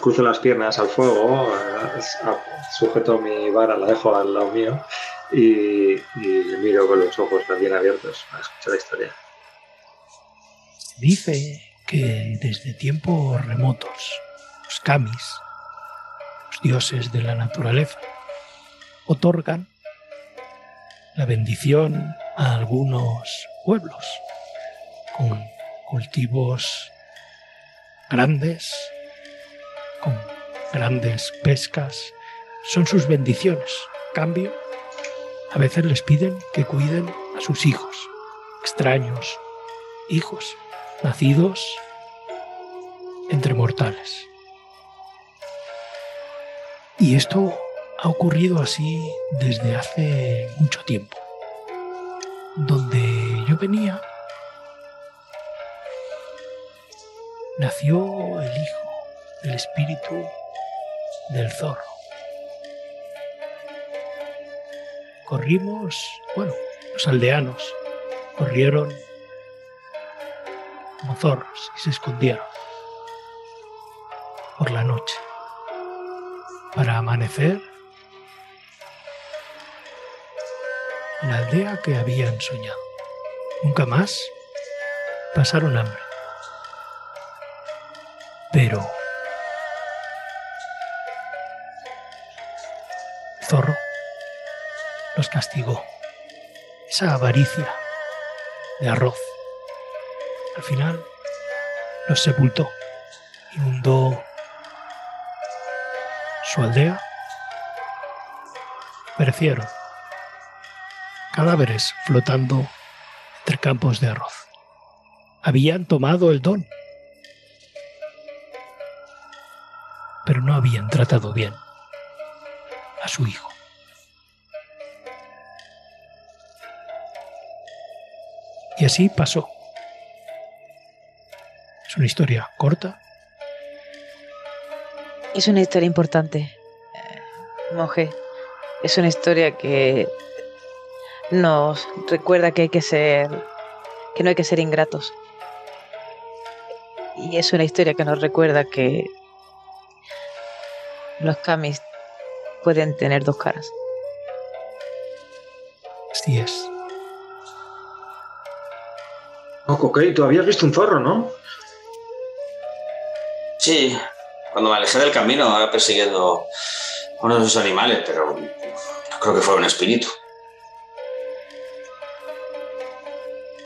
Cruzo las piernas al fuego, eh, sujeto mi vara, la dejo al lado mío y, y le miro con los ojos bien abiertos a escuchar la historia. Dice que desde tiempos remotos, los kamis, los dioses de la naturaleza, otorgan la bendición a algunos pueblos con cultivos grandes, con grandes pescas. Son sus bendiciones. Cambio, a veces les piden que cuiden a sus hijos, extraños, hijos nacidos entre mortales. Y esto ha ocurrido así desde hace mucho tiempo. Donde yo venía, nació el hijo del espíritu del zorro. Corrimos, bueno, los aldeanos corrieron como zorros y se escondieron por la noche. Para amanecer en la aldea que habían soñado. Nunca más pasaron hambre. Pero zorro los castigó. Esa avaricia de arroz al final los sepultó, inundó su aldea. Perecieron cadáveres flotando entre campos de arroz. Habían tomado el don, habían tratado bien a su hijo. Y así pasó. Es una historia corta, Es una historia importante, eh, monje. Es una historia que nos recuerda que hay que ser, que no hay que ser ingratos. Y es una historia que nos recuerda que los kamis pueden tener dos caras. así es. Oh, Coquet, tú habías visto un zorro, ¿no? Sí, cuando me alejé del camino, ahora persiguiendo a uno de esos animales, pero creo que fue un espíritu.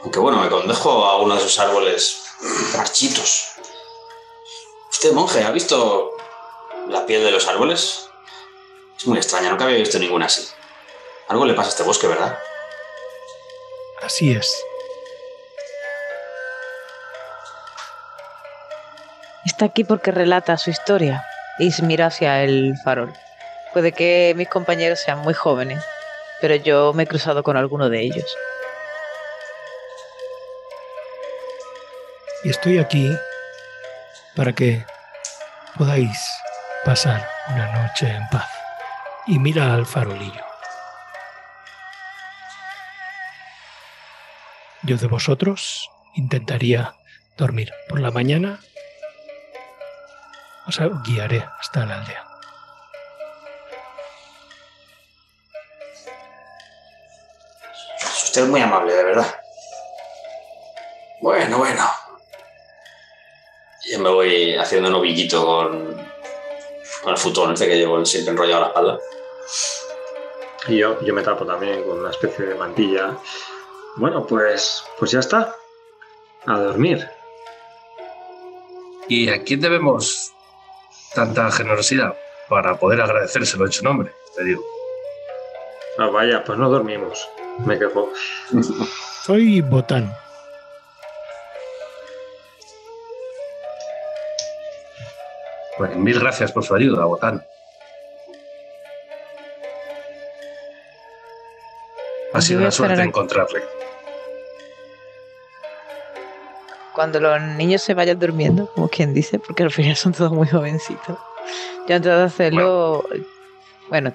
Aunque bueno, me condejo a uno de esos árboles marchitos. Usted, monje, ¿ha visto la piel de los árboles? Es muy extraña, nunca había visto ninguna así. Algo le pasa a este bosque, ¿verdad? Así es. Está aquí porque relata su historia y se mira hacia el farol. Puede que mis compañeros sean muy jóvenes, pero yo me he cruzado con alguno de ellos. Y estoy aquí para que podáis pasar una noche en paz. Y mira al farolillo. Yo de vosotros intentaría dormir. Por la mañana os guiaré hasta la aldea. Es usted muy amable, de verdad. Bueno, bueno. Yo me voy haciendo un ovillito con, con el futón este que llevo siempre enrollado a la espalda. Y yo, yo me tapo también con una especie de mantilla. Bueno, pues, pues ya está. A dormir. ¿Y a quién debemos tanta generosidad para poder agradecérselo en su nombre? Te digo. Ah, vaya, pues no dormimos. Me quejo. Soy Botán. Pues mil gracias por su ayuda, Botán. Ha sido una suerte encontrarle. Cuando los niños se vayan durmiendo, como quien dice, porque al final son todos muy jovencitos. Yo antes de hacerlo. Bueno,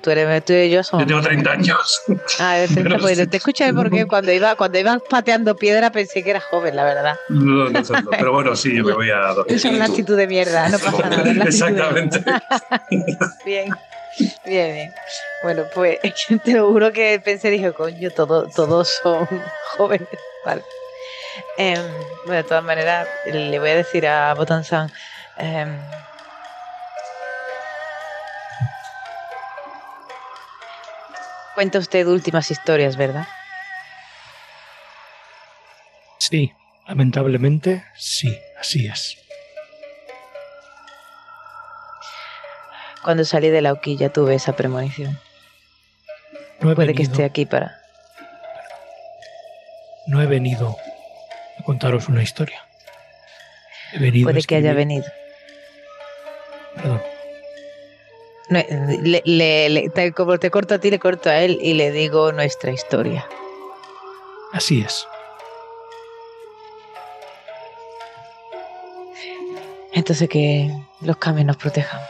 tú, eres, tú y yo somos. Yo tengo 30 años. Ah, eres 30, Pero pues sí. te escuché porque cuando iba, cuando ibas pateando piedra pensé que eras joven, la verdad. No, no tanto. Pero bueno, sí, yo me voy a dormir. Es una actitud de mierda, no pasa nada. Exactamente. Bien, bien, bien. Bueno, pues te lo juro que pensé, dije, coño, todo, todos son jóvenes. Vale. Em, bueno, de todas maneras, le voy a decir a Botan San. Cuenta usted últimas historias, ¿verdad? Sí, lamentablemente, sí, así es. Cuando salí de la horquilla tuve esa premonición. No he, Puede que venido, esté aquí para. no he venido a contaros una historia. He venido a Puede que haya escribir- venido. Perdón. Le- le- le- te- como te corto a ti, le corto a él y le digo nuestra historia. Así es. Entonces que los cambios nos protejan.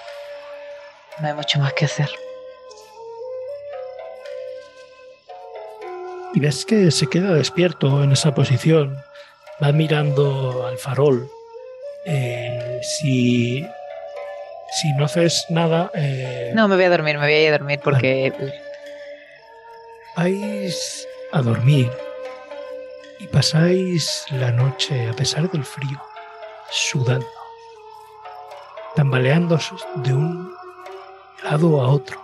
No hay mucho más que hacer. Y ves que se queda despierto en esa posición. Va mirando al farol. Eh, si, si no haces nada, eh, No, me voy a dormir, me voy a ir a dormir porque vais a dormir y pasáis la noche, a pesar del frío, sudando, tambaleándose de un lado a otro,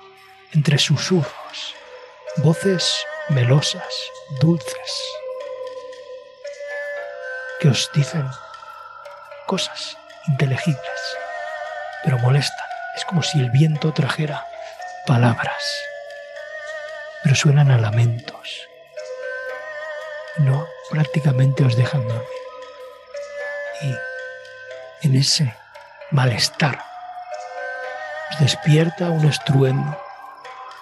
entre susurros, voces melosas, dulces, que os dicen cosas inteligibles, pero molestan. Es como si el viento trajera palabras pero suenan a lamentos. No, prácticamente os dejan dormir. Y en ese malestar os despierta un estruendo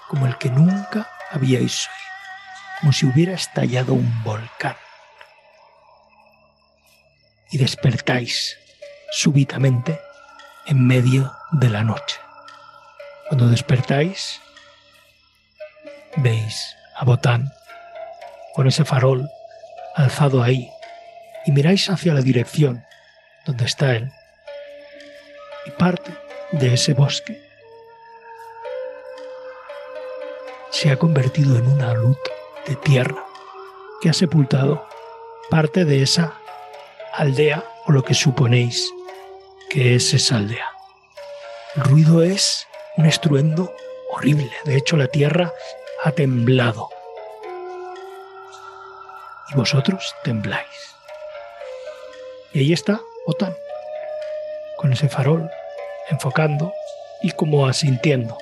como el que nunca habíais oído, como si hubiera estallado un volcán. Y despertáis súbitamente en medio de la noche. Cuando despertáis, veis a Botán con ese farol alzado ahí y miráis hacia la dirección donde está él y parte de ese bosque se ha convertido en una luz de tierra que ha sepultado parte de esa aldea o lo que suponéis que es esa aldea. El ruido es un estruendo horrible. De hecho, la tierra ha temblado. Y vosotros tembláis. Y ahí está Otan, con ese farol, enfocando y como asintiendo.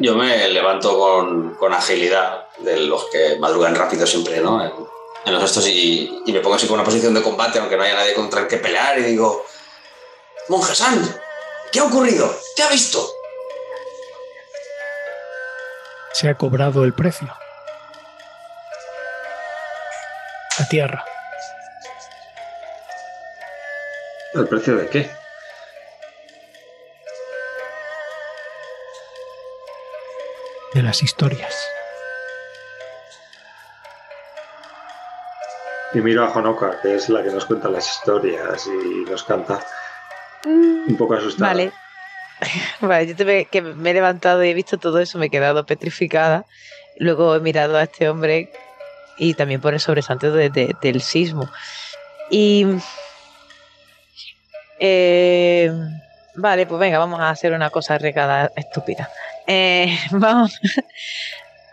Yo me levanto con, con agilidad, de los que madrugan rápido siempre, ¿no? En, en los estos y, y me pongo así con una posición de combate, aunque no haya nadie contra el que pelear, y digo, Monje San, ¿qué ha ocurrido? ¿Qué ha visto? Se ha cobrado el precio. La tierra. ¿El precio de qué? Las historias. Y miro a Honoka, que es la que nos cuenta las historias y nos canta. Un poco asustada. Vale. Vale, yo te que me he levantado y he visto todo eso, me he quedado petrificada. Luego he mirado a este hombre y también por el sobresalto de- de- del sismo. Y Eh, vale, pues venga, vamos a hacer una cosa regada estúpida. Eh, vamos.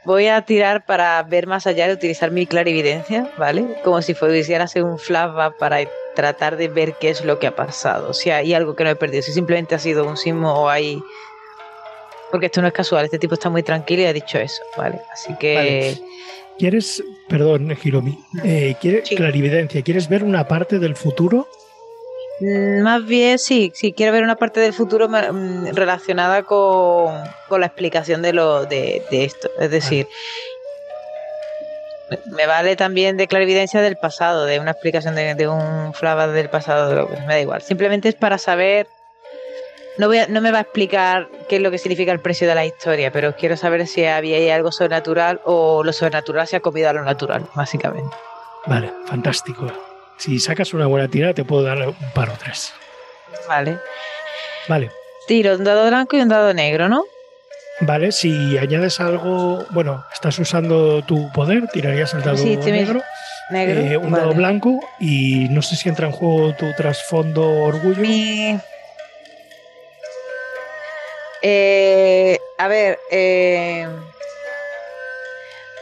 Voy a tirar para ver más allá de utilizar mi clarividencia, ¿vale? Como si fuera hacer un flashback para tratar de ver qué es lo que ha pasado. Si hay algo que no he perdido, si simplemente ha sido un sismo o hay. Porque esto no es casual, este tipo está muy tranquilo y ha dicho eso, ¿vale? Así que. Vale. ¿Quieres, perdón, Hiromi, eh, ¿quieres Sí. clarividencia? ¿Quieres ver una parte del futuro? Mm, Más bien, sí, sí, quiero ver una parte del futuro mm, relacionada con, con la explicación de, lo, de, de esto. Es decir, me- vale también de clarividencia del pasado, de una explicación de, un flashback del pasado, me da igual. Simplemente es para saber. No, voy a- no me va a explicar qué es lo que significa el precio de la historia, pero quiero saber si había algo sobrenatural o lo sobrenatural se ha comido a lo natural, básicamente. Vale, fantástico. Si sacas una buena tirada, te puedo dar un par o tres. Vale. Vale, Tiro un dado blanco y un dado negro, ¿no? vale. Si añades algo, bueno, estás usando tu poder, tirarías el dado Sí, negro, Negro. eh, un dado blanco y no sé si entra en juego tu trasfondo orgullo. Mi- Eh, a ver, eh,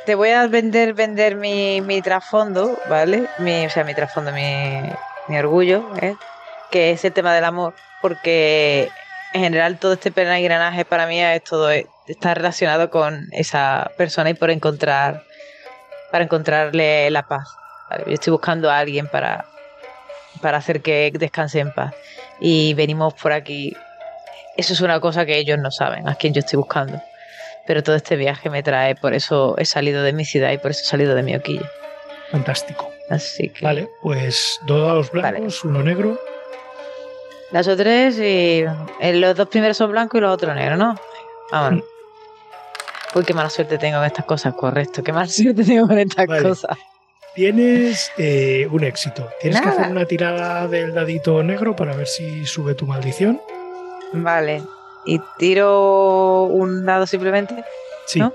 te voy a vender vender mi, mi trasfondo, ¿vale? O sea, mi trasfondo, mi, mi orgullo, ¿eh? que es el tema del amor, porque en general todo este peregrinaje para mí es todo está relacionado con esa persona y por encontrar para encontrarle la paz. Yo estoy buscando a alguien para para hacer que descanse en paz y venimos por aquí. Eso es una cosa que ellos no saben, a quien yo estoy buscando. Pero todo este viaje me trae, por eso he salido de mi ciudad y por eso he salido de mi hoquilla. Fantástico. Así que Vale, pues dos dados blancos, uno negro. las otras y eh, los dos primeros son blancos y los otros negros, ¿no? Vámonos. Uy, qué mala suerte tengo con estas cosas, correcto. Qué mala suerte tengo con estas Vale. cosas. Tienes eh, un éxito. Tienes que hacer una tirada del dadito negro para ver si sube tu maldición. Vale. Y tiro un dado simplemente. Sí. ¿No?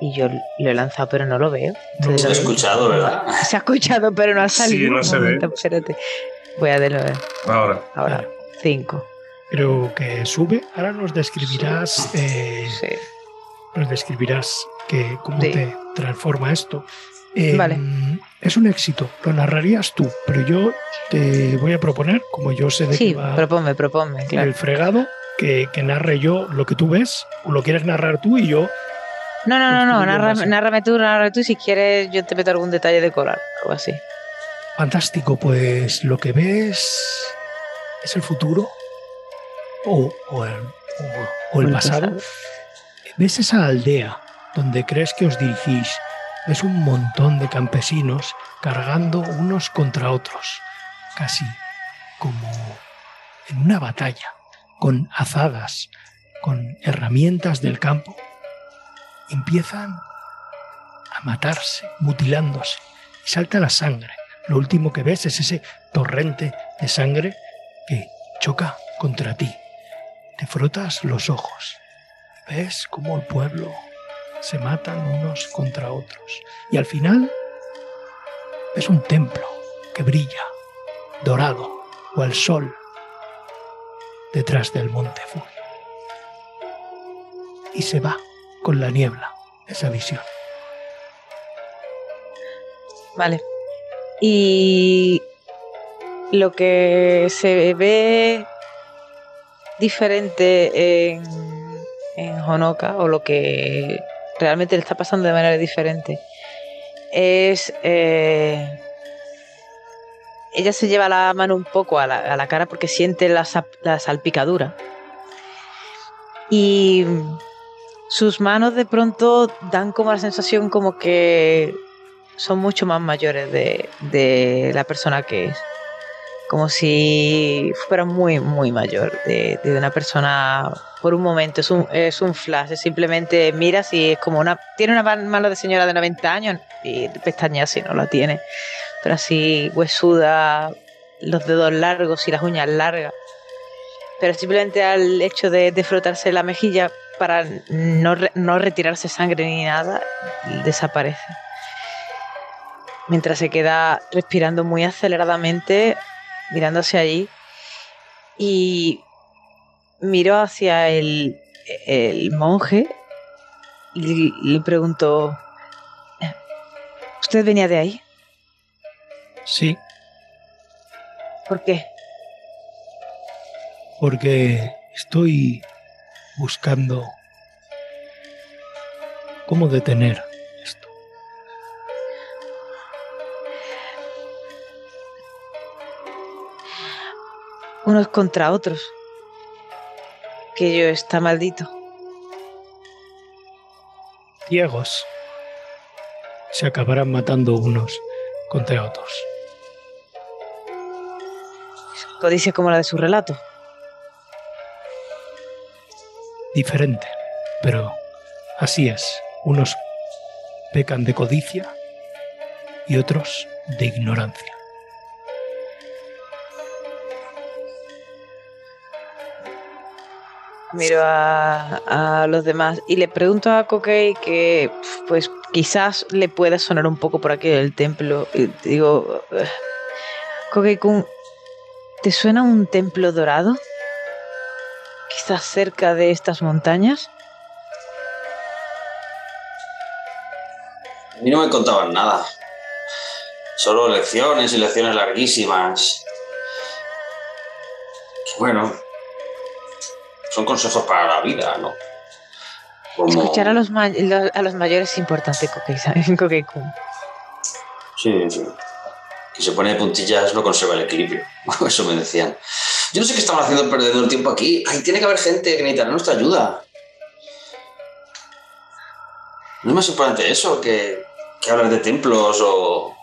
Y yo lo he lanzado, pero no lo veo. Se ha escuchado, ¿verdad? Se ha escuchado, pero no ha salido. Sí, no se ve. momento, Espérate. Voy a verlo. Ahora. Ahora, cinco. Creo que sube. Ahora nos describirás, eh, Sí. nos describirás que, cómo Sí. te transforma esto. Eh, Vale. Es un éxito. Lo narrarías tú, pero yo te voy a proponer, como yo sé de Sí, qué va proponme, proponme, claro. el fregado, que, que narre yo lo que tú ves, o lo quieres narrar tú y yo. No, no, no, no, base. nárrame tú, nárrame tú. Si quieres, yo te meto algún detalle de colar, algo así. Fantástico, pues lo que ves es el futuro o, o el, o- o el El pasado. pasado. Ves esa aldea donde crees que os dirigís. Ves un montón de campesinos cargando unos contra otros, casi como en una batalla, con azadas, con herramientas del campo. Empiezan a matarse, mutilándose, y salta la sangre. Lo último que ves es ese torrente de sangre que choca contra ti. Te frotas los ojos. Ves cómo el pueblo se matan unos contra otros. Y al final ves un templo que brilla, dorado, o al sol, detrás del monte Fuji. Y se va con la niebla esa visión. Vale. Y lo que se ve diferente en, en Honoka, o lo que realmente le está pasando de manera diferente, es. eh, ella se lleva la mano un poco a la, a la cara porque siente la, salpicadura. Y sus manos de pronto dan como la sensación como que son mucho más mayores de, de la persona que es. Como si fuera muy, muy mayor de, de una persona por un momento. Es un, es un flash, es simplemente miras y es como una. Tiene una man- mano de señora de 90 años y pestañas si no la tiene. Pero así huesuda, los dedos largos y las uñas largas. Pero simplemente al hecho de, de frotarse la mejilla para no, re- no retirarse sangre ni nada, desaparece. mientras se queda respirando muy aceleradamente, mirándose allí. Y miró hacia el, el monje y le preguntó, ¿usted venía de ahí? Sí, ¿Por qué? porque estoy buscando cómo detener Unos contra otros. Que yo está maldito. Ciegos se acabarán matando unos contra otros. Codicia como la de su relato. Diferente, pero así es. Unos pecan de codicia y otros de ignorancia. Miro a, los demás y le pregunto a Kokei que, pues, quizás le pueda sonar un poco por aquí el templo. Y digo, Kokei-kun, ¿te suena un templo dorado? Quizás cerca de estas montañas. A mí no me contaban nada. Solo lecciones y lecciones larguísimas. Bueno, son consejos para la vida, ¿no? Como- Escuchar a los, a los mayores es importante, Kokei- Kokei-kun. Sí, sí. Que se pone de puntillas no conserva el equilibrio. Eso me decían. Yo no sé qué estamos haciendo perdiendo el tiempo aquí. Ay, tiene que haber gente que necesitará nuestra ayuda. ¿No es más importante eso que, que hablar de templos o,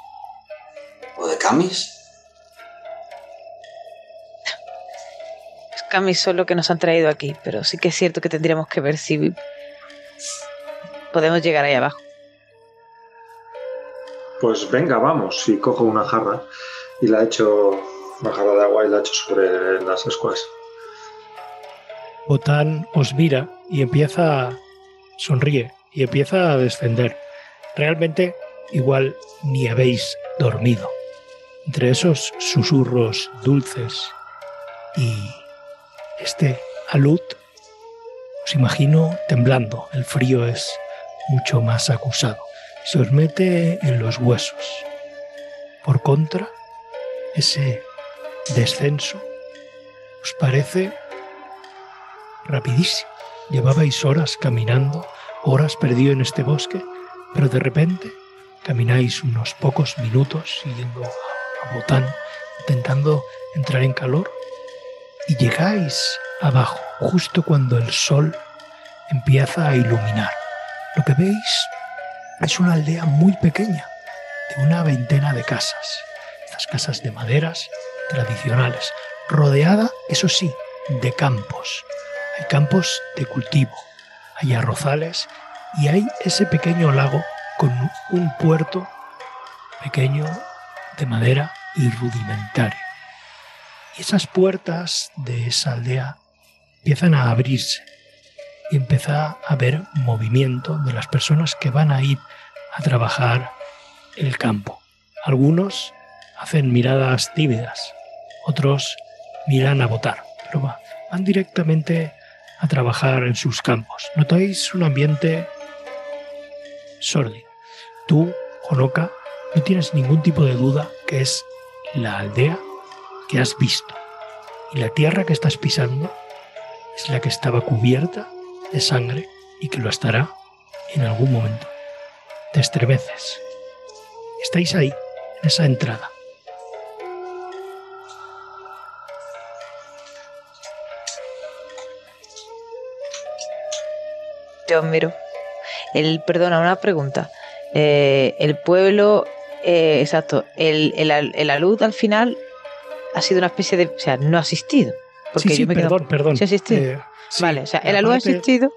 o de kamis? Lo que nos han traído aquí, pero sí que es cierto que tendríamos que ver si podemos llegar ahí abajo. Pues venga, vamos. Y cojo una jarra y la echo, una jarra de agua y la echo sobre las ascuas. Botán os mira y empieza, sonríe y empieza a descender. Realmente igual ni habéis dormido. Entre esos susurros dulces y este alud, os imagino temblando. El frío es mucho más acusado. Se os mete en los huesos. Por contra, ese descenso os parece rapidísimo. Llevabais horas caminando, horas perdido en este bosque, pero de repente camináis unos pocos minutos siguiendo a Botán, intentando entrar en calor, y llegáis abajo, justo cuando el sol empieza a iluminar. Lo que veis es una aldea muy pequeña, de una veintena de casas. Estas casas de maderas tradicionales, rodeada, eso sí, de campos. Hay campos de cultivo, hay arrozales y hay ese pequeño lago con un puerto pequeño de madera y rudimentario. Y esas puertas de esa aldea empiezan a abrirse y empieza a haber movimiento de las personas que van a ir a trabajar el campo. Algunos hacen miradas tímidas, otros miran a votar, pero va- van directamente a trabajar en sus campos. Notáis un ambiente sórdido. Tú, Honoka, no tienes ningún tipo de duda que es la aldea que has visto. Y la tierra que estás pisando es la que estaba cubierta de sangre y que lo estará en algún momento. Te estremeces. Estáis ahí, en esa entrada. Yo miro. El, perdona, una pregunta. Eh, el pueblo, eh, exacto, el, el, el al final ha sido una especie de. O sea, no ha asistido. Porque sí, sí, yo me quedo- perdón, perdón. ¿Sí ha existido? Eh, vale, o sea, el alud ha existido.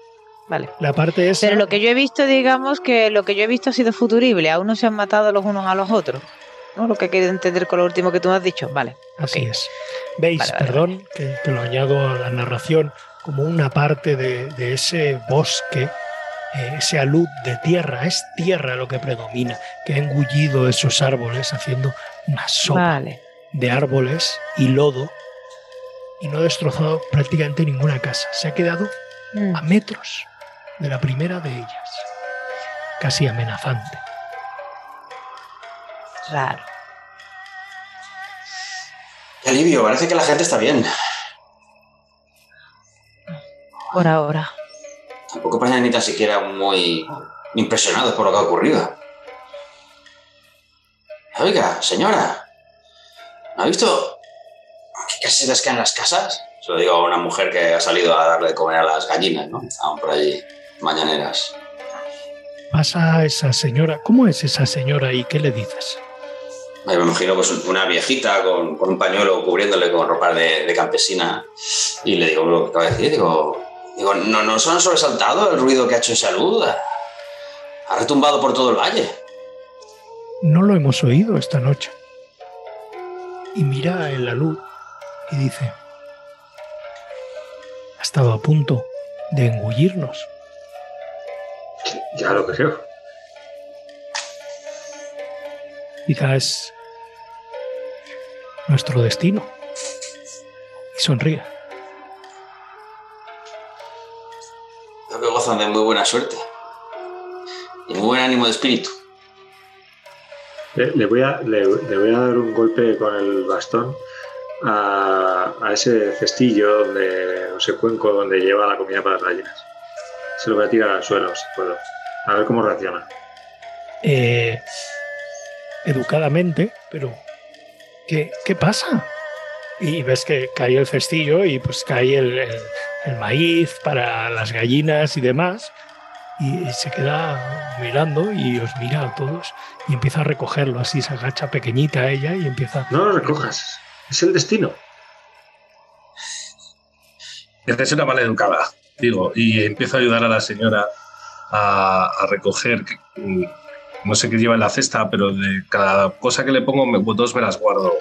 Vale. La parte esa, Pero lo que yo he visto, digamos que lo que yo he visto ha sido futurible. Aún no se han matado los unos a los otros. ¿No? Lo que he querido entender con lo último que tú me has dicho. Vale. Así es. Veis, Vale, vale, perdón, que, que lo añado a la narración, como una parte de, de ese bosque eh, esa luz de tierra, es tierra lo que predomina, que ha engullido esos árboles haciendo una sopa Vale. De árboles y lodo y no ha destrozado prácticamente ninguna casa. Se ha quedado Mm. a metros de la primera de ellas, casi amenazante. Raro. Qué alivio, parece que la gente está bien. Por ahora. Tampoco parecen ni tan siquiera muy impresionados por lo que ha ocurrido. Oiga, señora, ¿no ha visto que casi se les caen las casas? Se lo digo a una mujer que ha salido a darle de comer a las gallinas, ¿no? Estaban por allí, mañaneras. Pasa esa señora. ¿Cómo es esa señora y qué le dices? Me imagino pues una viejita con, con un pañuelo cubriéndole con ropa de, de campesina y le digo lo que acaba de decir, digo, digo ¿no, ¿no os han sobresaltado el ruido que ha hecho esa luz? Ha retumbado por todo el valle. No lo hemos oído esta noche. Y mira en la luz y dice, ha estado a punto de engullirnos. Ya lo creo. Quizás es nuestro destino. Y sonríe. Creo que gozan de muy buena suerte y muy buen ánimo de espíritu. Le, le voy a, dar un golpe con el bastón a, ese cestillo, donde, o ese cuenco donde lleva la comida para las gallinas. Se lo voy a tirar al suelo, si puedo. A ver cómo reacciona. Eh, educadamente, pero ¿qué, pasa? Y ves que cae el cestillo y pues cae el maíz para las gallinas y demás. Y, se queda mirando y os mira a todos y empieza a recogerlo así, se agacha pequeñita ella y empieza... No lo recojas. Es el destino. Es una mala educada, digo, y empiezo a ayudar a la señora a, a recoger, mm, no sé qué lleva en la cesta, pero de cada cosa que le pongo, me- dos me las guardo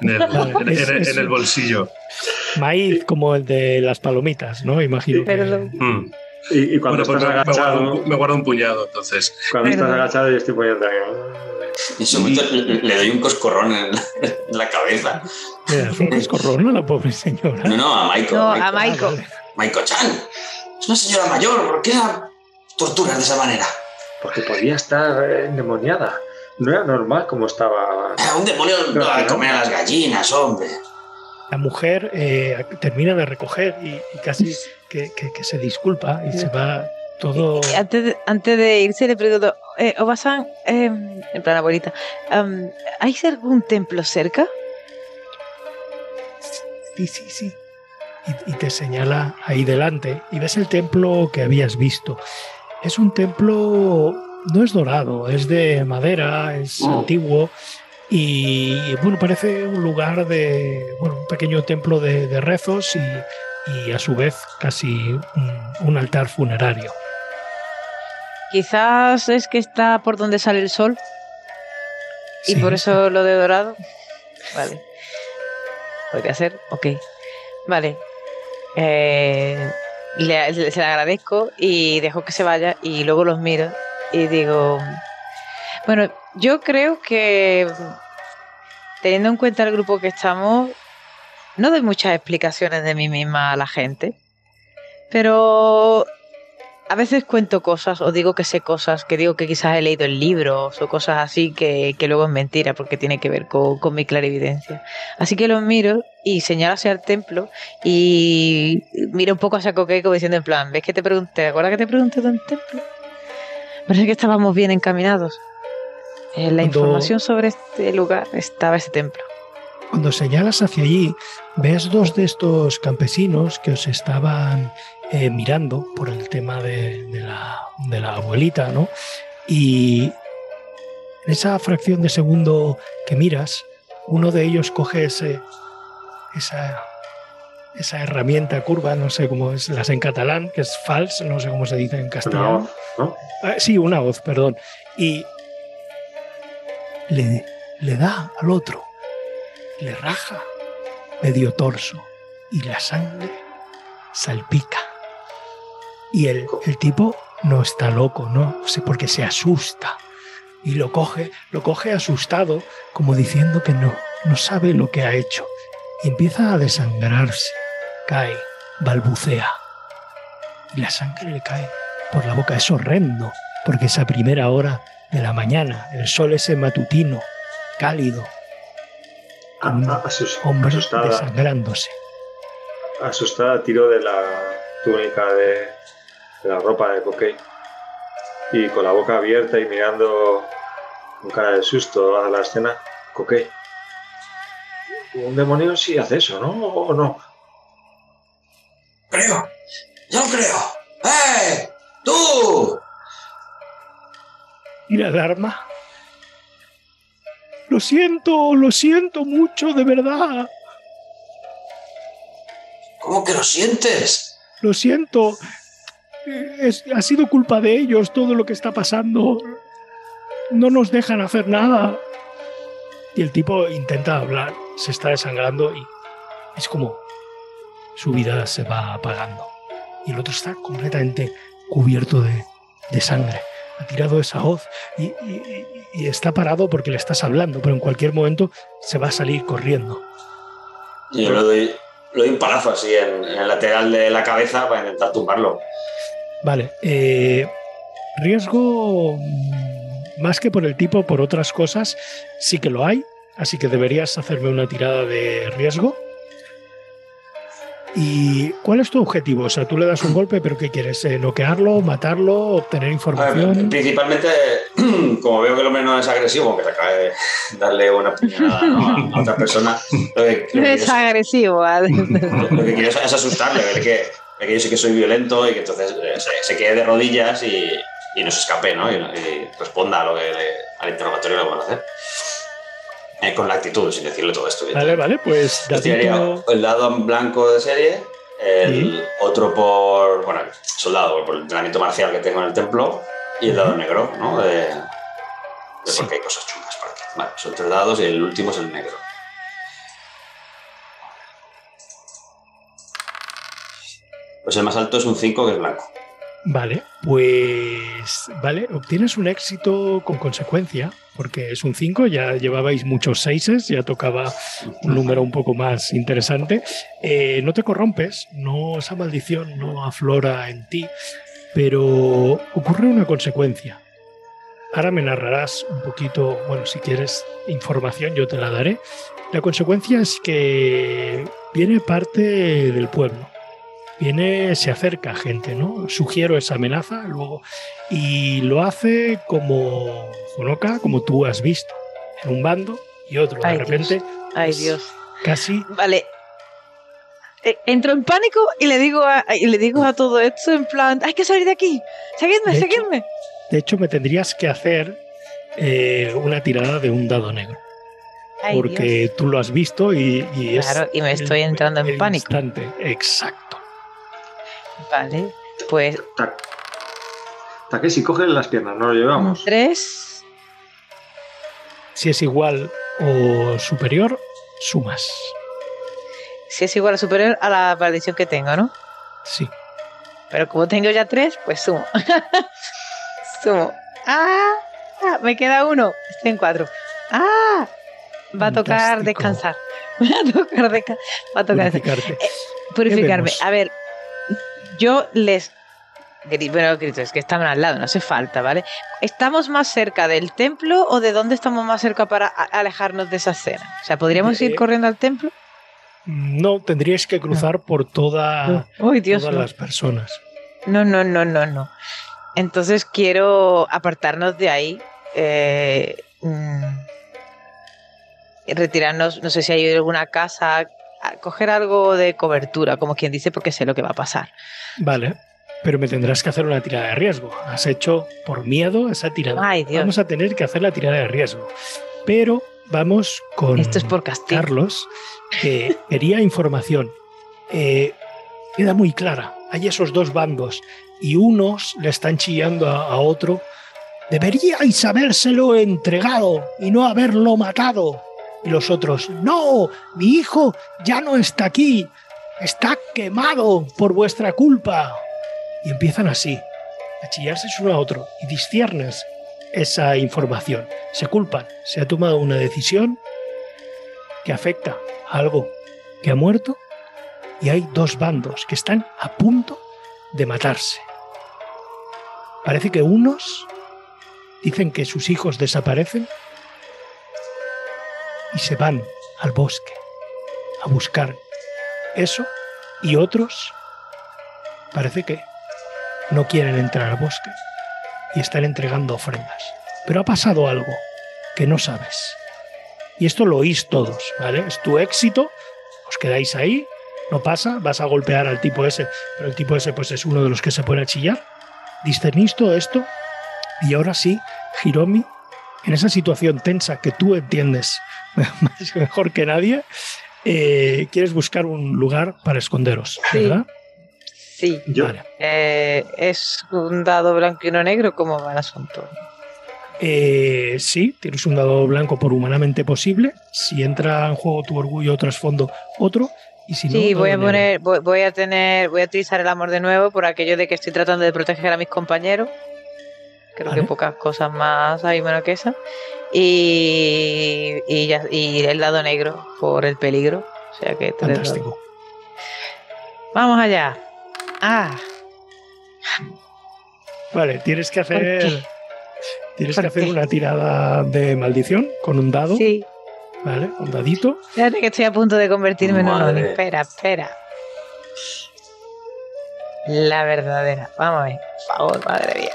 en el, en- Es- en- es- en el bolsillo. Maíz como el de las palomitas, ¿no? Imagino. que- Perdón. Mm. Y, y cuando Bueno, pues estás me, me guardo agachado, un, me guardo un puñado, entonces. cuando estás agachado, yo estoy poniendo. En ese momento le, doy un coscorrón en la, en la cabeza. Le das un coscorrón a la pobre señora. No, no, a Maiko. No, Maiko. a Maiko. Vale. Maiko-chan. Es una señora mayor, ¿por qué la torturas de esa manera? Porque podía estar eh, endemoniada. No era normal como estaba. Ah, Un demonio no va a comer a las gallinas, hombre. La mujer eh, termina de recoger y, y casi que, que- que se disculpa y se va todo. Y Antes de, antes de irse le pregunto, eh, Obasan, eh, en plan abuelita, am, ¿hay algún templo cerca? Sí, sí, sí. Y, y te señala ahí delante y ves el templo que habías visto. Es un templo, no es dorado, es de madera, es Mm. antiguo y bueno, parece un lugar de, bueno, un pequeño templo de, de rezos y, y a su vez casi un, un altar funerario. Quizás es que está por donde sale el sol y Sí, por eso lo de dorado. Vale. Podría ser, ok. Vale. Eh, le, le- se le agradezco y dejo que se vaya y luego los miro y digo, bueno, yo creo que teniendo en cuenta el grupo que estamos, no doy muchas explicaciones de mí misma a la gente, pero a veces cuento cosas o digo que sé cosas, que digo que quizás he leído en libros o cosas así que, que luego es mentira porque tiene que ver con, con mi clarividencia. Así que los miro y señalo hacia el templo y miro un poco hacia Coque como diciendo en plan, ¿ves que te pregunté? ¿Te acuerdas que te pregunté de un templo? Parece que estábamos bien encaminados. En la Cuando- información sobre este lugar estaba ese templo. Cuando señalas hacia allí, ves dos de estos campesinos que os estaban eh, mirando por el tema de, de la, de la abuelita, ¿no? Y en esa fracción de segundo que miras, uno de ellos coge ese, esa, esa herramienta curva, no sé cómo es, las en catalán, que es fals, no sé cómo se dice en castellano. No, ¿no? Ah, sí, una hoz, perdón. Y le, le da al otro, le raja medio torso y la sangre salpica. Y el, el tipo no está loco, no sé, porque se asusta. Y lo coge, lo coge asustado, como diciendo que no, no sabe lo que ha hecho. Y empieza a desangrarse, cae, balbucea. Y la sangre le cae por la boca. Es horrendo, porque esa primera hora de la mañana, el sol ese matutino, cálido, A- un a- asus- hombre asustada, desangrándose. asustada tiró de la túnica de, de la ropa de Coquet y con la boca abierta y mirando con cara de susto a la escena, Coquet. Un demonio sí hace eso, ¿no? ¿O no? Creo. Yo creo. ¡Eh! ¡Tú! Y la alarma. Lo siento, lo siento mucho, de verdad. ¿Cómo que lo sientes? Lo siento. Es- ha sido culpa de ellos todo lo que está pasando. No nos dejan hacer nada. Y el tipo intenta hablar, se está desangrando y es como su vida se va apagando. Y el otro está completamente cubierto de, de sangre. Ha tirado esa hoz y, y- y- y está parado porque le estás hablando, pero en cualquier momento se va a salir corriendo. Yo le doy, le doy un palazo así en, en el lateral de la cabeza para intentar tumbarlo. Vale. eh, riesgo, más que por el tipo, por otras cosas, sí que lo hay. Así que deberías hacerme una tirada de riesgo. ¿Y cuál es tu objetivo? O sea, tú le das un golpe, pero ¿qué quieres? Eh, ¿Noquearlo? ¿Matarlo? ¿Obtener A ver, información? principalmente, como veo que el hombre no es agresivo, que se acaba de darle una puñalada ¿no? a otra persona, lo que, lo que es es- agresivo. lo que quiero es, es asustarle, ver que, ver que yo sé que soy violento y que entonces eh, se, se quede de rodillas y, y no se escape, ¿no? Y, y responda a lo que le- al interrogatorio que le van a hacer. Eh, con la actitud, sin decirle todo esto. Vale, vale, pues dadito- el dado en blanco de serie, el otro por, bueno, soldado, por el entrenamiento marcial que tengo en el templo, y el dado negro, ¿no? De, de Sí. porque hay cosas chungas para aquí. Vale, son tres dados y el último es el negro. Pues el más alto es un 5 que es blanco. Vale, pues vale, obtienes un éxito con consecuencia, porque es un 5, ya llevabais muchos 6, ya tocaba un número un poco más interesante. Eh, no te corrompes, no esa maldición no aflora en ti, pero ocurre una consecuencia. Ahora me narrarás un poquito, bueno, si quieres información yo te la daré. La consecuencia es que viene parte del pueblo viene, se acerca gente, ¿no? Sugiero esa amenaza luego y lo hace como Honoka, como tú has visto, en un bando y otro. De Ay, repente, Ay, pues, Dios. casi Vale. Eh, Entro en pánico y le digo a, y le digo a todo esto en plan, hay que salir de aquí. Seguidme, De hecho, seguidme. De hecho, me tendrías que hacer eh, una tirada de un dado negro. Ay, porque Dios. tú lo has visto y, y es. Claro, y me estoy el- entrando en el pánico. instante. Exacto. Vale. Pues Ta- Takeshi, coge las piernas, no lo llevamos. tres. Si es igual o superior, sumas. Si es igual o superior a la maldición que tengo, ¿no? Sí. Pero como tengo ya tres, pues sumo. sumo. ¡Ah! ah, Me queda uno. Estoy en cuatro. ¡Ah! Va a tocar Fantástico. descansar. Va a tocar, desca- va a tocar descansar. Purificarte. purificarme. vemos? A ver, yo les. Bueno, grito, es que estaban al lado, no hace falta, ¿vale? ¿Estamos más cerca del templo o de dónde estamos más cerca para alejarnos de esa escena? O sea, ¿podríamos ir corriendo al templo? No, tendríais que cruzar por toda, Uy, Dios, todas no. las personas. no, no, no, no, no. Entonces quiero apartarnos de ahí. eh, mm, retirarnos, no sé si hay alguna casa, coger algo de cobertura, como quien dice, porque sé lo que va a pasar. Vale, pero me tendrás que hacer una tirada de riesgo. Has hecho por miedo esa tirada. Ay, Dios. Vamos a tener que hacer la tirada de riesgo. Pero vamos con Esto es por castigo. Carlos, que quería información. Eh, queda muy clara. Hay esos dos bandos y unos le están chillando a, a otro. Deberíais habérselo entregado y no haberlo matado. Y los otros, no, mi hijo ya no está aquí, está quemado por vuestra culpa. Y empiezan así. a chillarse uno a otro y disciernes esa información. Se culpan, se ha tomado una decisión que afecta a algo que ha muerto y hay dos bandos que están a punto de matarse. Parece que unos dicen que sus hijos desaparecen y se van al bosque a buscar eso y otros parece que no quieren entrar al bosque y están entregando ofrendas. Pero ha pasado algo que no sabes. Y esto lo oís todos, ¿vale? Es tu éxito, os quedáis ahí, no pasa, vas a golpear al tipo ese, pero el tipo ese pues es uno de los que se pone a chillar. Discernís todo esto y ahora sí, Hiromi, en esa situación tensa que tú entiendes mejor que nadie, eh, quieres buscar un lugar para esconderos, ¿verdad? Sí. Eh, ¿Es un dado blanco y no negro? ¿Cómo va el asunto? Eh, sí, tienes un dado blanco por humanamente posible. Si entra en juego tu orgullo o trasfondo, otro. Y si sí, no, voy a poner, voy, a tener, voy a utilizar el amor de nuevo por aquello de que estoy tratando de proteger a mis compañeros. Creo que pocas cosas más hay menos que esa. Y, y, y el dado negro por el peligro. O sea que Fantástico. Vamos allá. Ah. Vale, tienes que hacer. Tienes que hacer una tirada de maldición con un dado. Sí. Vale, un dadito. Fíjate que estoy a punto de convertirme en un Espera, espera. La verdadera. Vamos a ver. Por favor, madre mía.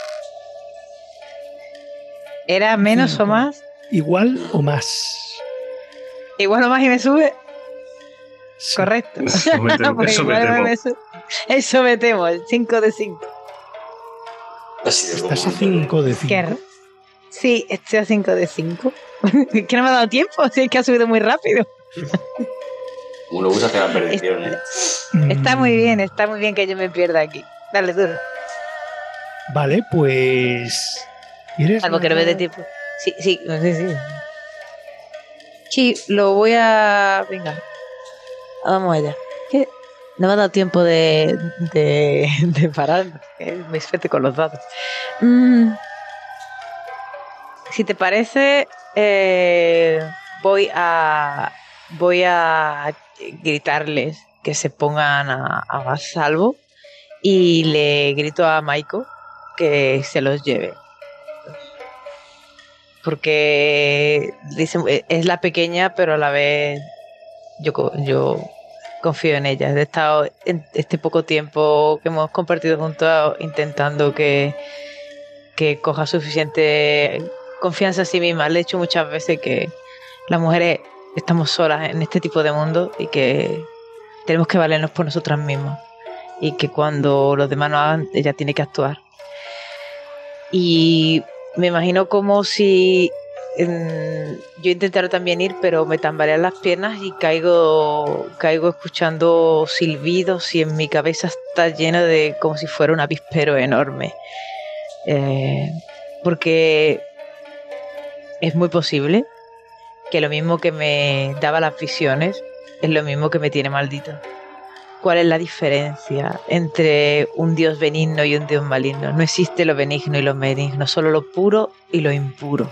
¿Era menos o más? Igual o más. Igual o más y me sube. Correcto. Eso me temo. Eso me igual temo. me su- Eso me temo, el 5 de 5. Así de Estás a común. 5 de Qué 5. r- Sí, estoy a 5 de 5. que no me ha dado tiempo, si es que ha subido muy rápido. Uno usa hacer la perdición, ¿eh? Está muy bien, está muy bien que yo me pierda aquí. Dale, duro. Vale, pues. Algo que no me dé tiempo. Sí, sí, sí, sí. Sí, lo voy a. Venga. Vamos allá. Que no me ha dado tiempo de, de, de parar. que Me suerte con los dados. Mm. Si te parece, eh, voy a. Voy a gritarles que se pongan a, a salvo. Y le grito a Maiko que se los lleve porque dicen, eh, es la pequeña, pero a la vez yo, yo confío en ella. He estado en este poco tiempo que hemos compartido juntos intentando que, que coja suficiente confianza en sí misma. Le he dicho muchas veces que las mujeres estamos solas en este tipo de mundo y que tenemos que valernos por nosotras mismas. Y que cuando los demás no hagan, ella tiene que actuar. Y me imagino como si yo intentara también ir, pero me tambalean las piernas y caigo, caigo escuchando silbidos y en mi cabeza está lleno de como si fuera un avispero enorme. Eh, porque es muy posible que lo mismo que me daba las visiones es lo mismo que me tiene maldito. ¿Cuál es la diferencia entre un dios benigno y un dios maligno? No existe lo benigno y lo maligno, solo lo puro y lo impuro.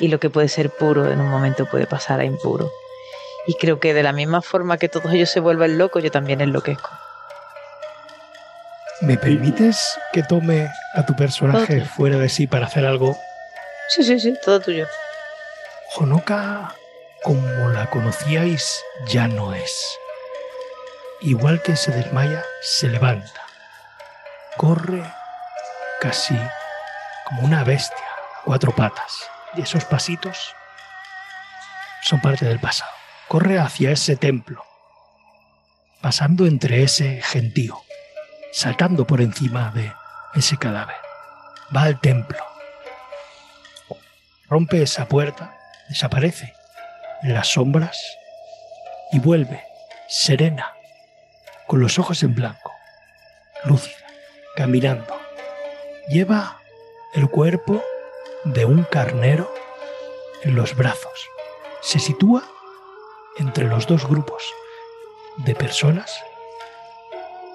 Y lo que puede ser puro en un momento puede pasar a impuro. Y creo que de la misma forma que todos ellos se vuelven locos, yo también enloquezco. ¿Me permites que tome a tu personaje fuera de sí para hacer algo? Sí, sí, sí, todo tuyo. Honoka, como la conocíais, ya no es. Igual que se desmaya, se levanta. Corre casi como una bestia, cuatro patas. Y esos pasitos son parte del pasado. Corre hacia ese templo, pasando entre ese gentío, saltando por encima de ese cadáver. Va al templo, rompe esa puerta, desaparece en las sombras y vuelve serena, con los ojos en blanco, lúcida, caminando. Lleva el cuerpo de un carnero en los brazos. Se sitúa entre los dos grupos de personas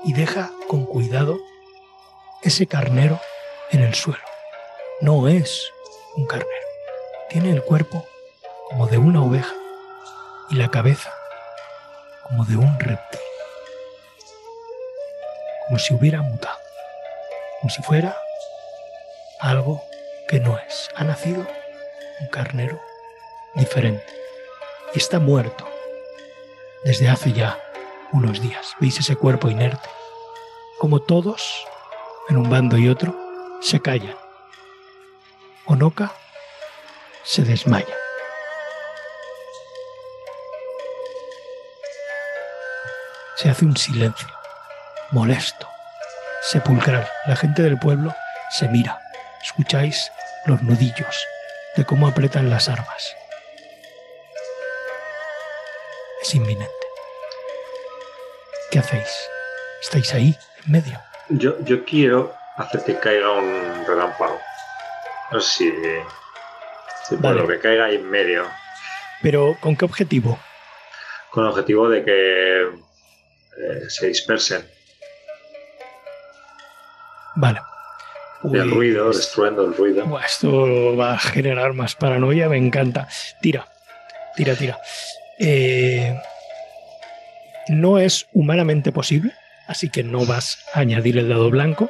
y deja con cuidado ese carnero en el suelo. No es un carnero. Tiene el cuerpo como de una oveja y la cabeza como de un reptil. Como si hubiera mutado. Como si fuera algo que no es. Ha nacido un carnero diferente. Y está muerto desde hace ya unos días. ¿Veis ese cuerpo inerte? Como todos, en un bando y otro, se callan. Onoka se desmaya. Se hace un silencio, molesto, sepulcral. La gente del pueblo se mira. Escucháis los nudillos de cómo apretan las armas. Es inminente. ¿Qué hacéis? ¿Estáis ahí, en medio? Yo, yo quiero hacer que caiga un relámpago. No sé si, si Vale. puedo, que caiga ahí en medio. Pero ¿con qué objetivo? Con el objetivo de que eh, se dispersen. Vale. El ruido, Pues- destruyendo el ruido. Esto va a generar más paranoia, me encanta. Tira, tira, tira. Eh, no es humanamente posible, así que no vas a añadir el dado blanco.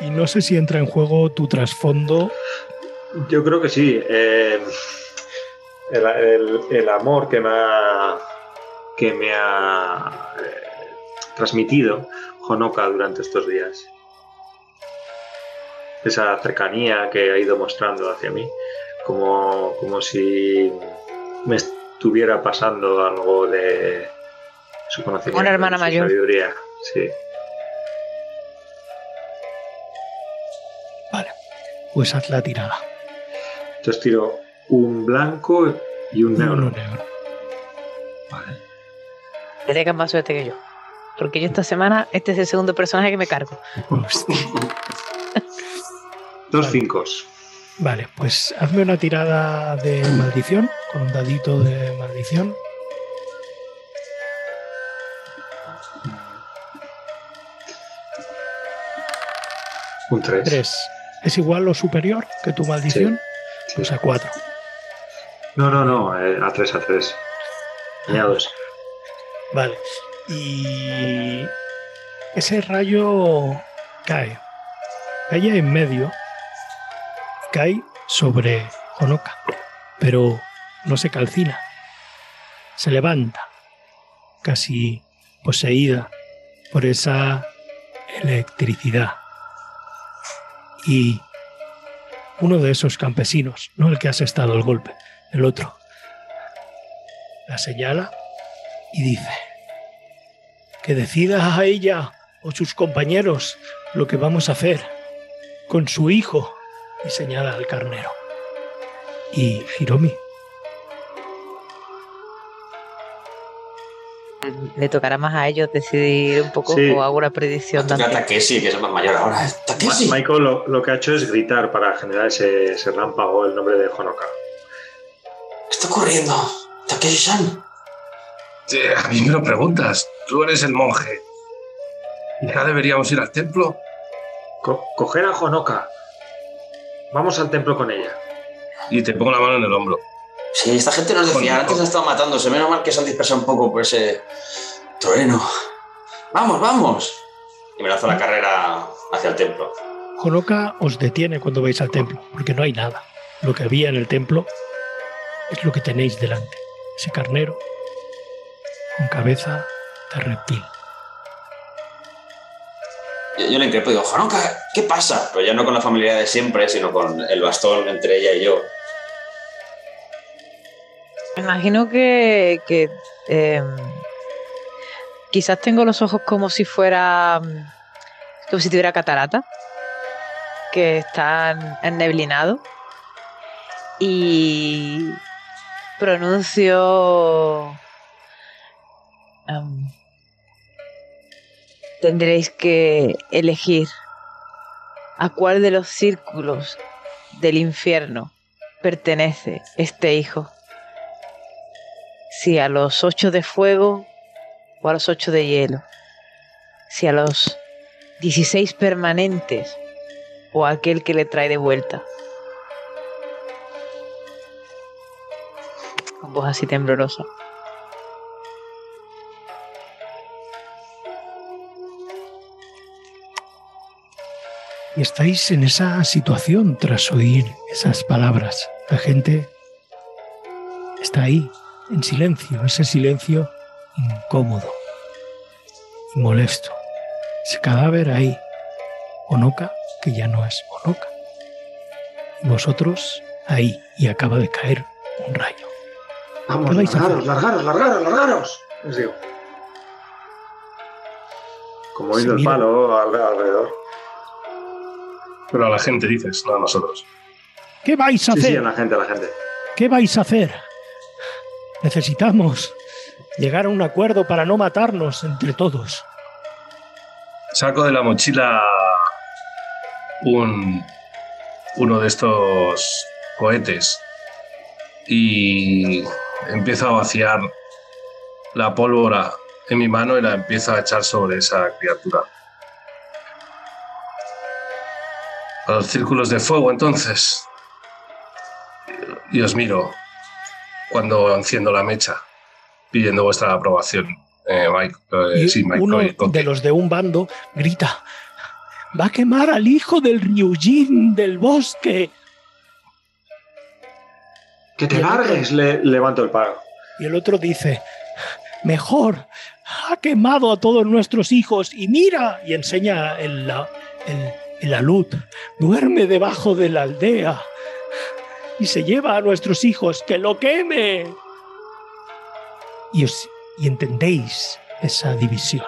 Y no sé si entra en juego tu trasfondo. Yo creo que sí. eh, el, el- el amor que me ha, que me ha eh, transmitido Honoka durante estos días. Esa cercanía que ha ido mostrando hacia mí, como, como si me estuviera pasando algo de su conocimiento. Una hermana de su mayor. Sabiduría. Sí. Vale, pues haz la tirada. Entonces tiro un blanco y un negro. Uno negro. Vale. Tengas más suerte que yo. Porque yo esta semana, este es el segundo personaje que me cargo. Hostia. Dos Vale. cinco. Vale, pues hazme una tirada de maldición, con un dadito de maldición. Un 3. 3. ¿Es igual o superior que tu maldición? Pues a 4. No, no, no, eh, a 3, a 3. Añados. Vale. Y ese rayo cae. Cae en medio. Cae sobre Honoka. Pero no se calcina. Se levanta. Casi poseída por esa electricidad. Y uno de esos campesinos, no el que has estado el golpe, el otro, la señala y dice que decida a ella o sus compañeros lo que vamos a hacer con su hijo y señala al carnero. Y Hiromi, Le tocará más a ellos decidir un poco Sí. o hago una predicción también. Takeshi, que es el más mayor ahora. Takeshi. Michael lo, lo que ha hecho es gritar para generar ese, ese rámpago el nombre de Honoka. ¿Qué está ocurriendo? Takeshi-san. Sí, a mí me lo preguntas. Tú eres el monje. ¿Ya deberíamos ir al templo? Co- coger a Honoka. Vamos al templo con ella. Y te pongo la mano en el hombro. Sí, esta gente nos decía, antes han estado matándose. Menos mal que se han dispersado un poco por ese trueno. ¡Vamos, vamos! Y me lanzo la carrera hacia el templo. Honoka os detiene cuando vais al templo, porque no hay nada. Lo que había en el templo es lo que tenéis delante. Ese carnero con cabeza de reptil. Yo, le increpo y digo, Hanuka, ¿qué pasa? Pero ya no con la familiaridad de siempre, sino con el bastón entre ella y yo. Me imagino que, que, eh, quizás tengo los ojos como si fuera mm, como si tuviera catarata que están enneblinados y pronuncio em, tendréis que elegir a cuál de los círculos del infierno pertenece este hijo si a los ocho de fuego o a los ocho de hielo, si a los 16 permanentes o aquel que le trae de vuelta. Con voz así temblorosa. Y estáis en esa situación tras oír esas palabras. La gente está ahí, en silencio, ese silencio incómodo y molesto. Ese cadáver ahí, Onoka, que ya no es Onoka. Y vosotros ahí, y acaba de caer un rayo. Vamos, ¿Qué vais a largaros, largaros, largaros, largaros. Les digo. Como oído el mira. palo al- alrededor. Pero a la gente dices, no a nosotros. ¿Qué vais a Sí, hacer? sí, a la gente, a la gente. ¿Qué vais a hacer? Necesitamos llegar a un acuerdo para no matarnos entre todos. Saco de la mochila un, uno de estos cohetes y empiezo a vaciar la pólvora en mi mano y la empiezo a echar sobre esa criatura. A los círculos de fuego, entonces. Y os miro cuando enciendo la mecha, pidiendo vuestra aprobación. Eh, Mike, eh, Y sí, Mike, uno Coy- de los de un bando grita: ¡Va a quemar al hijo del Ryujin del bosque! Que te largues, le levanto el palo. Y el otro dice: Mejor, ha quemado a todos nuestros hijos y mira, y enseña el, la- el, el alud, duerme debajo de la aldea y se lleva a nuestros hijos, que lo queme. Y, os- y entendéis esa división.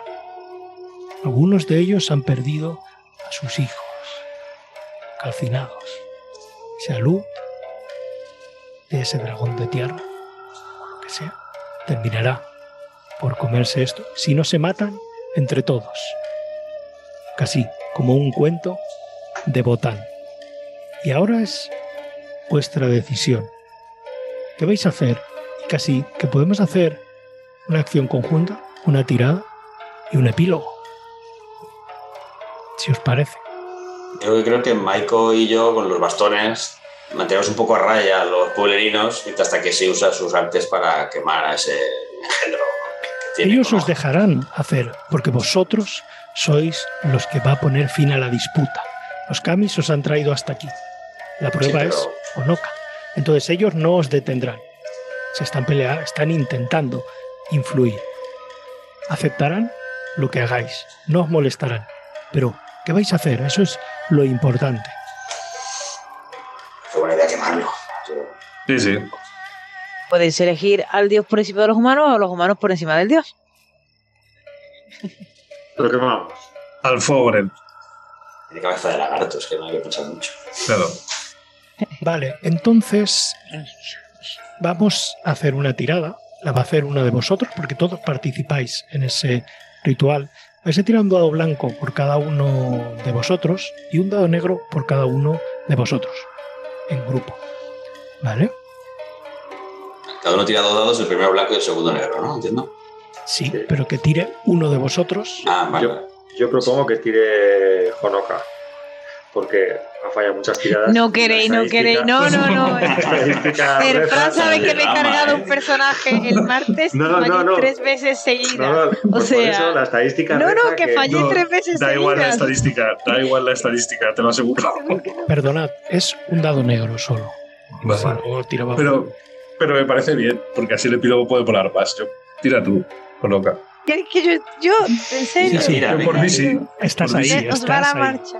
Algunos de ellos han perdido a sus hijos, calcinados. Ese alud de ese dragón de tierra, o lo que sea, terminará por comerse esto, si no se matan entre todos. Casi como un cuento de Botán. Y ahora es vuestra decisión. ¿Qué vais a hacer? Y casi que podemos hacer una acción conjunta, una tirada y un epílogo. Si os parece. Yo creo que Maiko y yo con los bastones mantenemos un poco a raya a los pueblerinos hasta que se usa sus artes para quemar a ese Ellos os dejarán hacer, porque vosotros sois los que va a poner fin a la disputa. Los Kamis os han traído hasta aquí. La prueba pero- es Onoka. Entonces ellos no os detendrán. Se están peleando, están intentando influir. Aceptarán lo que hagáis, no os molestarán. Pero, ¿qué vais a hacer? Eso es lo importante. Qué buena idea quemarlo. Sí, sí. Podéis elegir al dios por encima de los humanos o a los humanos por encima del dios. Lo que vamos. Al fuego, Bren. Tiene cabeza de lagarto, es que no hay que pensar mucho. Claro. Vale, entonces vamos a hacer una tirada. La va a hacer una de vosotros porque todos participáis en ese ritual. Vais a tirar un dado blanco por cada uno de vosotros y un dado negro por cada uno de vosotros en grupo. ¿Vale? Cada uno tira dos dados, el primero blanco y el segundo negro, ¿no? ¿Entiendo? Sí, Sí. pero que tire uno de vosotros. Ah, vale. Yo, yo propongo que tire Honoka. Porque ha fallado muchas tiradas. No queréis, no queréis. No, no, no. Fran sabe que me he cargado un personaje el martes No, y no, fallé no, tres veces seguidas. No, no, O pues sea, por eso la estadística No, no, reza que fallé No, tres veces Da igual la seguidas. estadística, da igual la estadística, te lo aseguro. Perdonad, es un dado negro solo. Vale. Tiraba- Pero, pero me parece bien, porque así el epílogo puede volar más. Yo, tira tú, coloca. Que, que yo, yo, en serio. sí, Mira, Yo por venga. mí sí. Estás ahí. Os va estás la ahí. marcha.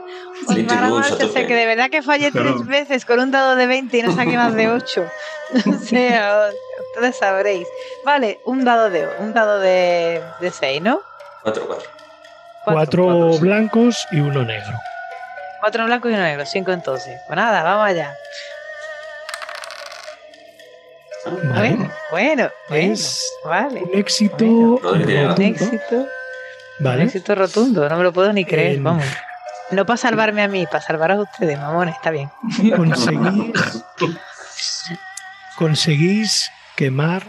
Os va la marcha. O sea, que de verdad que fallé Claro. tres veces con un dado de 20 y no saqué más de 8. O sea, ustedes sabréis. Vale, un dado de un dado de, de 6, ¿no? Cuatro, cuatro. Cuatro cuatro, sí. blancos y uno negro. Cuatro blancos y uno negro, cinco entonces. Pues nada, vamos allá. Bueno, bueno, Es vale. un éxito Bueno. Un éxito, un ¿vale? éxito rotundo, no me lo puedo ni creer, En- vamos. No para salvarme a mí, para salvar a ustedes, mamones, está bien. Conseguís, conseguís quemar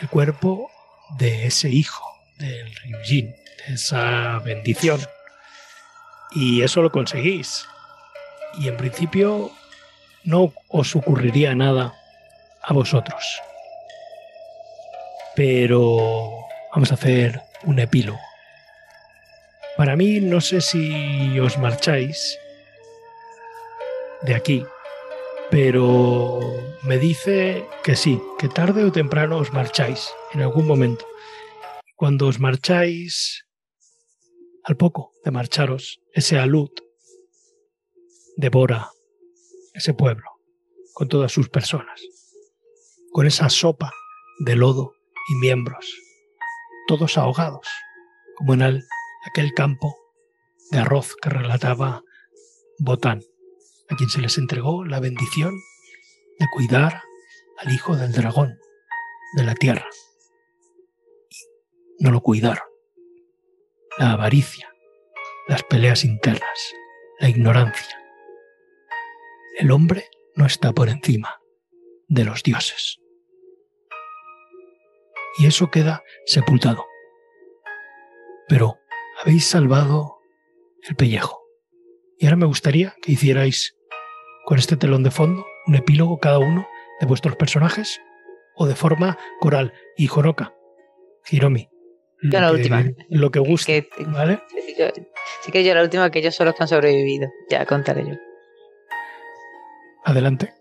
el cuerpo de ese hijo del Ryujin, de esa bendición. Y eso lo conseguís. y en principio no os ocurriría nada a vosotros. Pero vamos a hacer un epílogo. Para mí, no sé si os marcháis de aquí, pero me dice que sí, que tarde o temprano os marcháis, en algún momento. Cuando os marcháis, al poco de marcharos, ese alud devora ese pueblo con todas sus personas, con esa sopa de lodo y miembros, todos ahogados, como en aquel campo de arroz que relataba Botán, a quien se les entregó la bendición de cuidar al hijo del dragón de la tierra. No lo cuidaron la avaricia, las peleas internas, la ignorancia. El hombre no está por encima de los dioses. Y eso queda sepultado. Pero habéis salvado el pellejo. Y ahora me gustaría que hicierais con este telón de fondo un epílogo cada uno de vuestros personajes o de forma coral. Y Joroka, Hiromi, yo la última. Lo que guste, ¿vale? sí que yo la última, que ellos son los que han sobrevivido. Ya contaré yo. Adelante.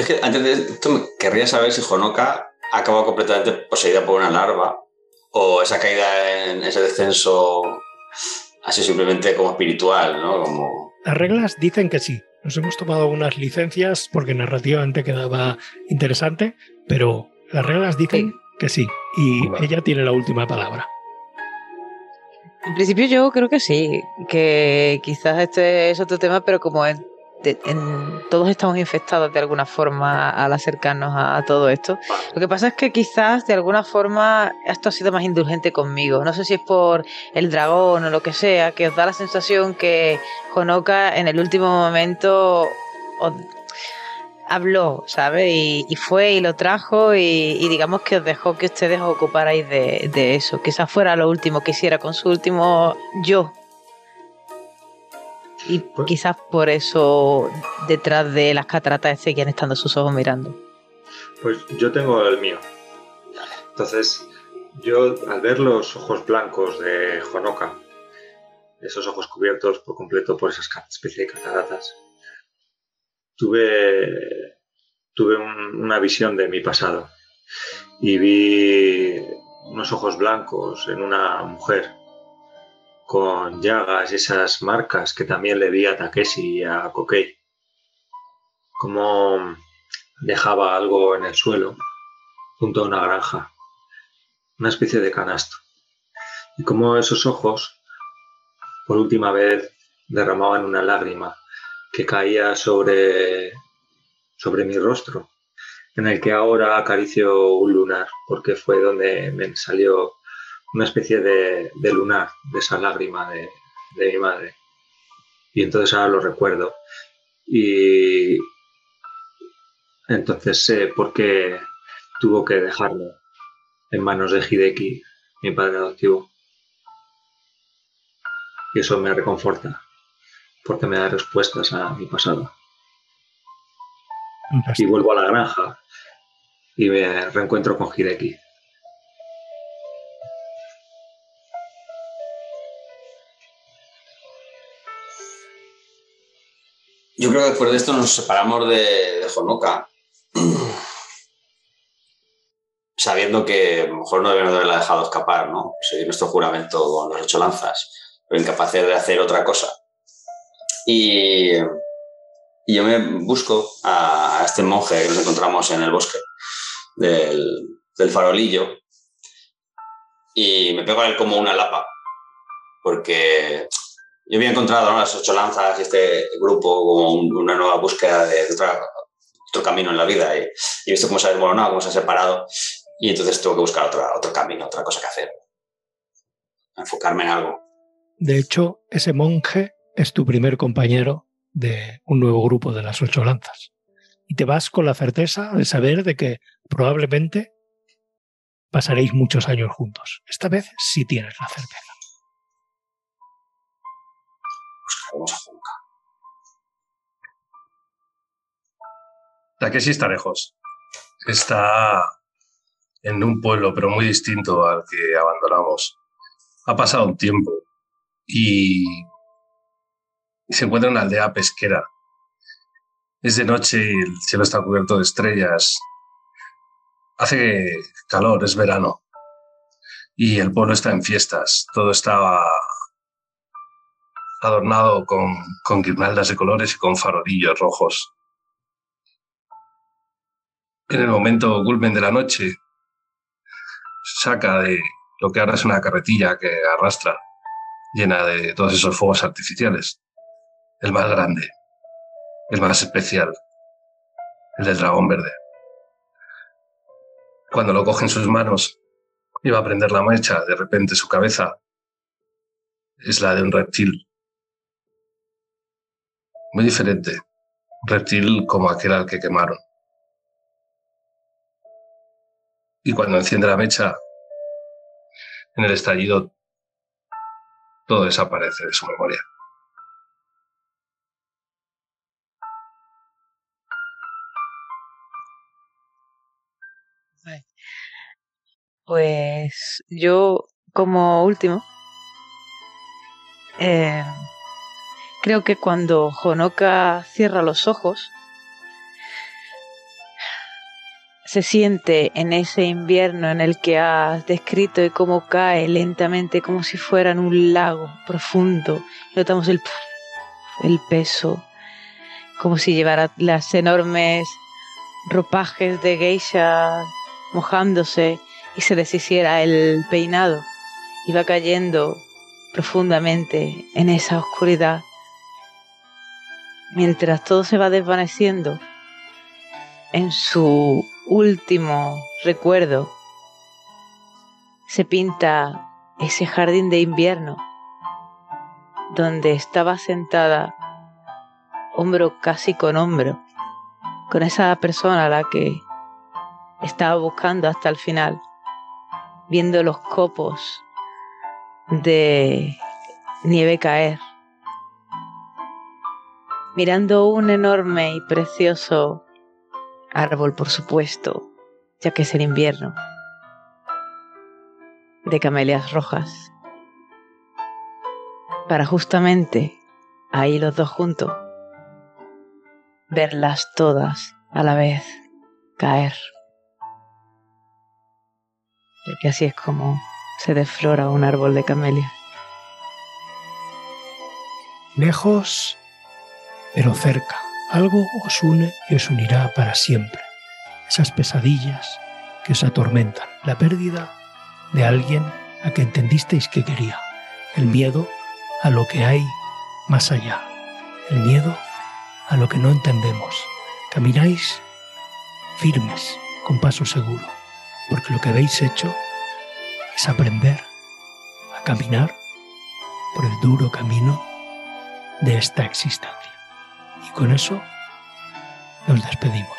Y es que antes de esto querría saber si Honoka ha acabado completamente poseída por una larva o esa caída en ese descenso así simplemente como espiritual, ¿no? Como... Las reglas dicen que sí, nos hemos tomado unas licencias porque narrativamente quedaba interesante, pero las reglas dicen que sí, y ella tiene la última palabra. En principio yo creo que sí, que quizás este es otro tema, pero como todos estamos infectados de alguna forma al acercarnos a, todo esto. Lo que pasa es que quizás de alguna forma esto ha sido más indulgente conmigo. No sé si es por el dragón o lo que sea, que os da la sensación que Honoka en el último momento habló, ¿sabes? Y, fue y lo trajo y, digamos que os dejó que ustedes os ocuparais de, de eso. Quizás fuera lo último que hiciera con su último yo y pues quizás por eso detrás de las cataratas seguían estando sus ojos mirando. Pues yo tengo el mío. Entonces, yo al ver los ojos blancos de Honoka, esos ojos cubiertos por completo por esas especie de cataratas, tuve, tuve una visión de mi pasado y vi unos ojos blancos en una mujer con llagas esas marcas que también le vi a Takeshi y a Kokei. Como dejaba algo en el suelo junto a una granja, una especie de canasto. Y como esos ojos, por última vez, derramaban una lágrima que caía sobre, sobre mi rostro, en el que ahora acaricio un lunar, porque fue donde me salió una especie de, lunar, de esa lágrima de, mi madre. Y entonces ahora lo recuerdo. Y entonces sé por qué tuvo que dejarme en manos de Hideki, mi padre adoptivo. Y eso me reconforta, porque me da respuestas a mi pasado. Y vuelvo a la granja y me reencuentro con Hideki. Yo creo que después de esto nos separamos de, de sabiendo que a lo mejor no debemos haberla dejado escapar, ¿no? Seguir nuestro juramento con los ocho lanzas, pero incapaces de hacer otra cosa. Y, yo me busco a, este monje que nos encontramos en el bosque del, del farolillo y me pego a él como una lapa, porque yo había encontrado las ocho lanzas y este grupo como una nueva búsqueda de otro camino en la vida y, he visto cómo se ha desmoronado, cómo se ha separado y entonces tengo que buscar otro, otro camino, otra cosa que hacer, enfocarme en algo. De hecho, ese monje es tu primer compañero de un nuevo grupo de las ocho lanzas y te vas con la certeza de saber de que probablemente pasaréis muchos años juntos. Esta vez sí tienes la certeza. Vamos a Junca. Takeshi está lejos. Está en un pueblo, pero muy distinto al que abandonamos. Ha pasado un tiempo y se encuentra en una aldea pesquera. Es de noche y el cielo está cubierto de estrellas. Hace calor, es verano. Y el pueblo está en fiestas. Todo está adornado con, con guirnaldas de colores y con farolillos rojos. En el momento culmen de la noche, saca de lo que ahora es una carretilla que arrastra, llena de todos esos fuegos artificiales. El más grande, el más especial, el del dragón verde. Cuando lo coge en sus manos, iba a prender la mecha, de repente su cabeza es la de un reptil. Muy diferente, reptil como aquel al que quemaron. Y cuando enciende la mecha, en el estallido, todo desaparece de su memoria. Pues yo, como último, eh, creo que cuando Honoka cierra los ojos, se siente en ese invierno en el que has descrito y cómo cae lentamente como si fuera en un lago profundo. Notamos el, el peso, como si llevara las enormes ropajes de geisha mojándose y se deshiciera el peinado. Iba cayendo profundamente en esa oscuridad. Mientras todo se va desvaneciendo, en su último recuerdo se pinta ese jardín de invierno donde estaba sentada hombro casi con hombro con esa persona a la que estaba buscando hasta el final, viendo los copos de nieve caer, mirando un enorme y precioso Árbol, por supuesto, ya que es el invierno. De camelias rojas. Para justamente ahí los dos juntos verlas todas a la vez caer. Porque así es como se desflora un árbol de camelia. Lejos, pero cerca. Algo os une y os unirá para siempre. Esas pesadillas que os atormentan, la pérdida de alguien a que entendisteis que quería, el miedo a lo que hay más allá, el miedo a lo que no entendemos. Camináis firmes, con paso seguro, porque lo que habéis hecho es aprender a caminar por el duro camino de esta existencia. Y con eso nos despedimos.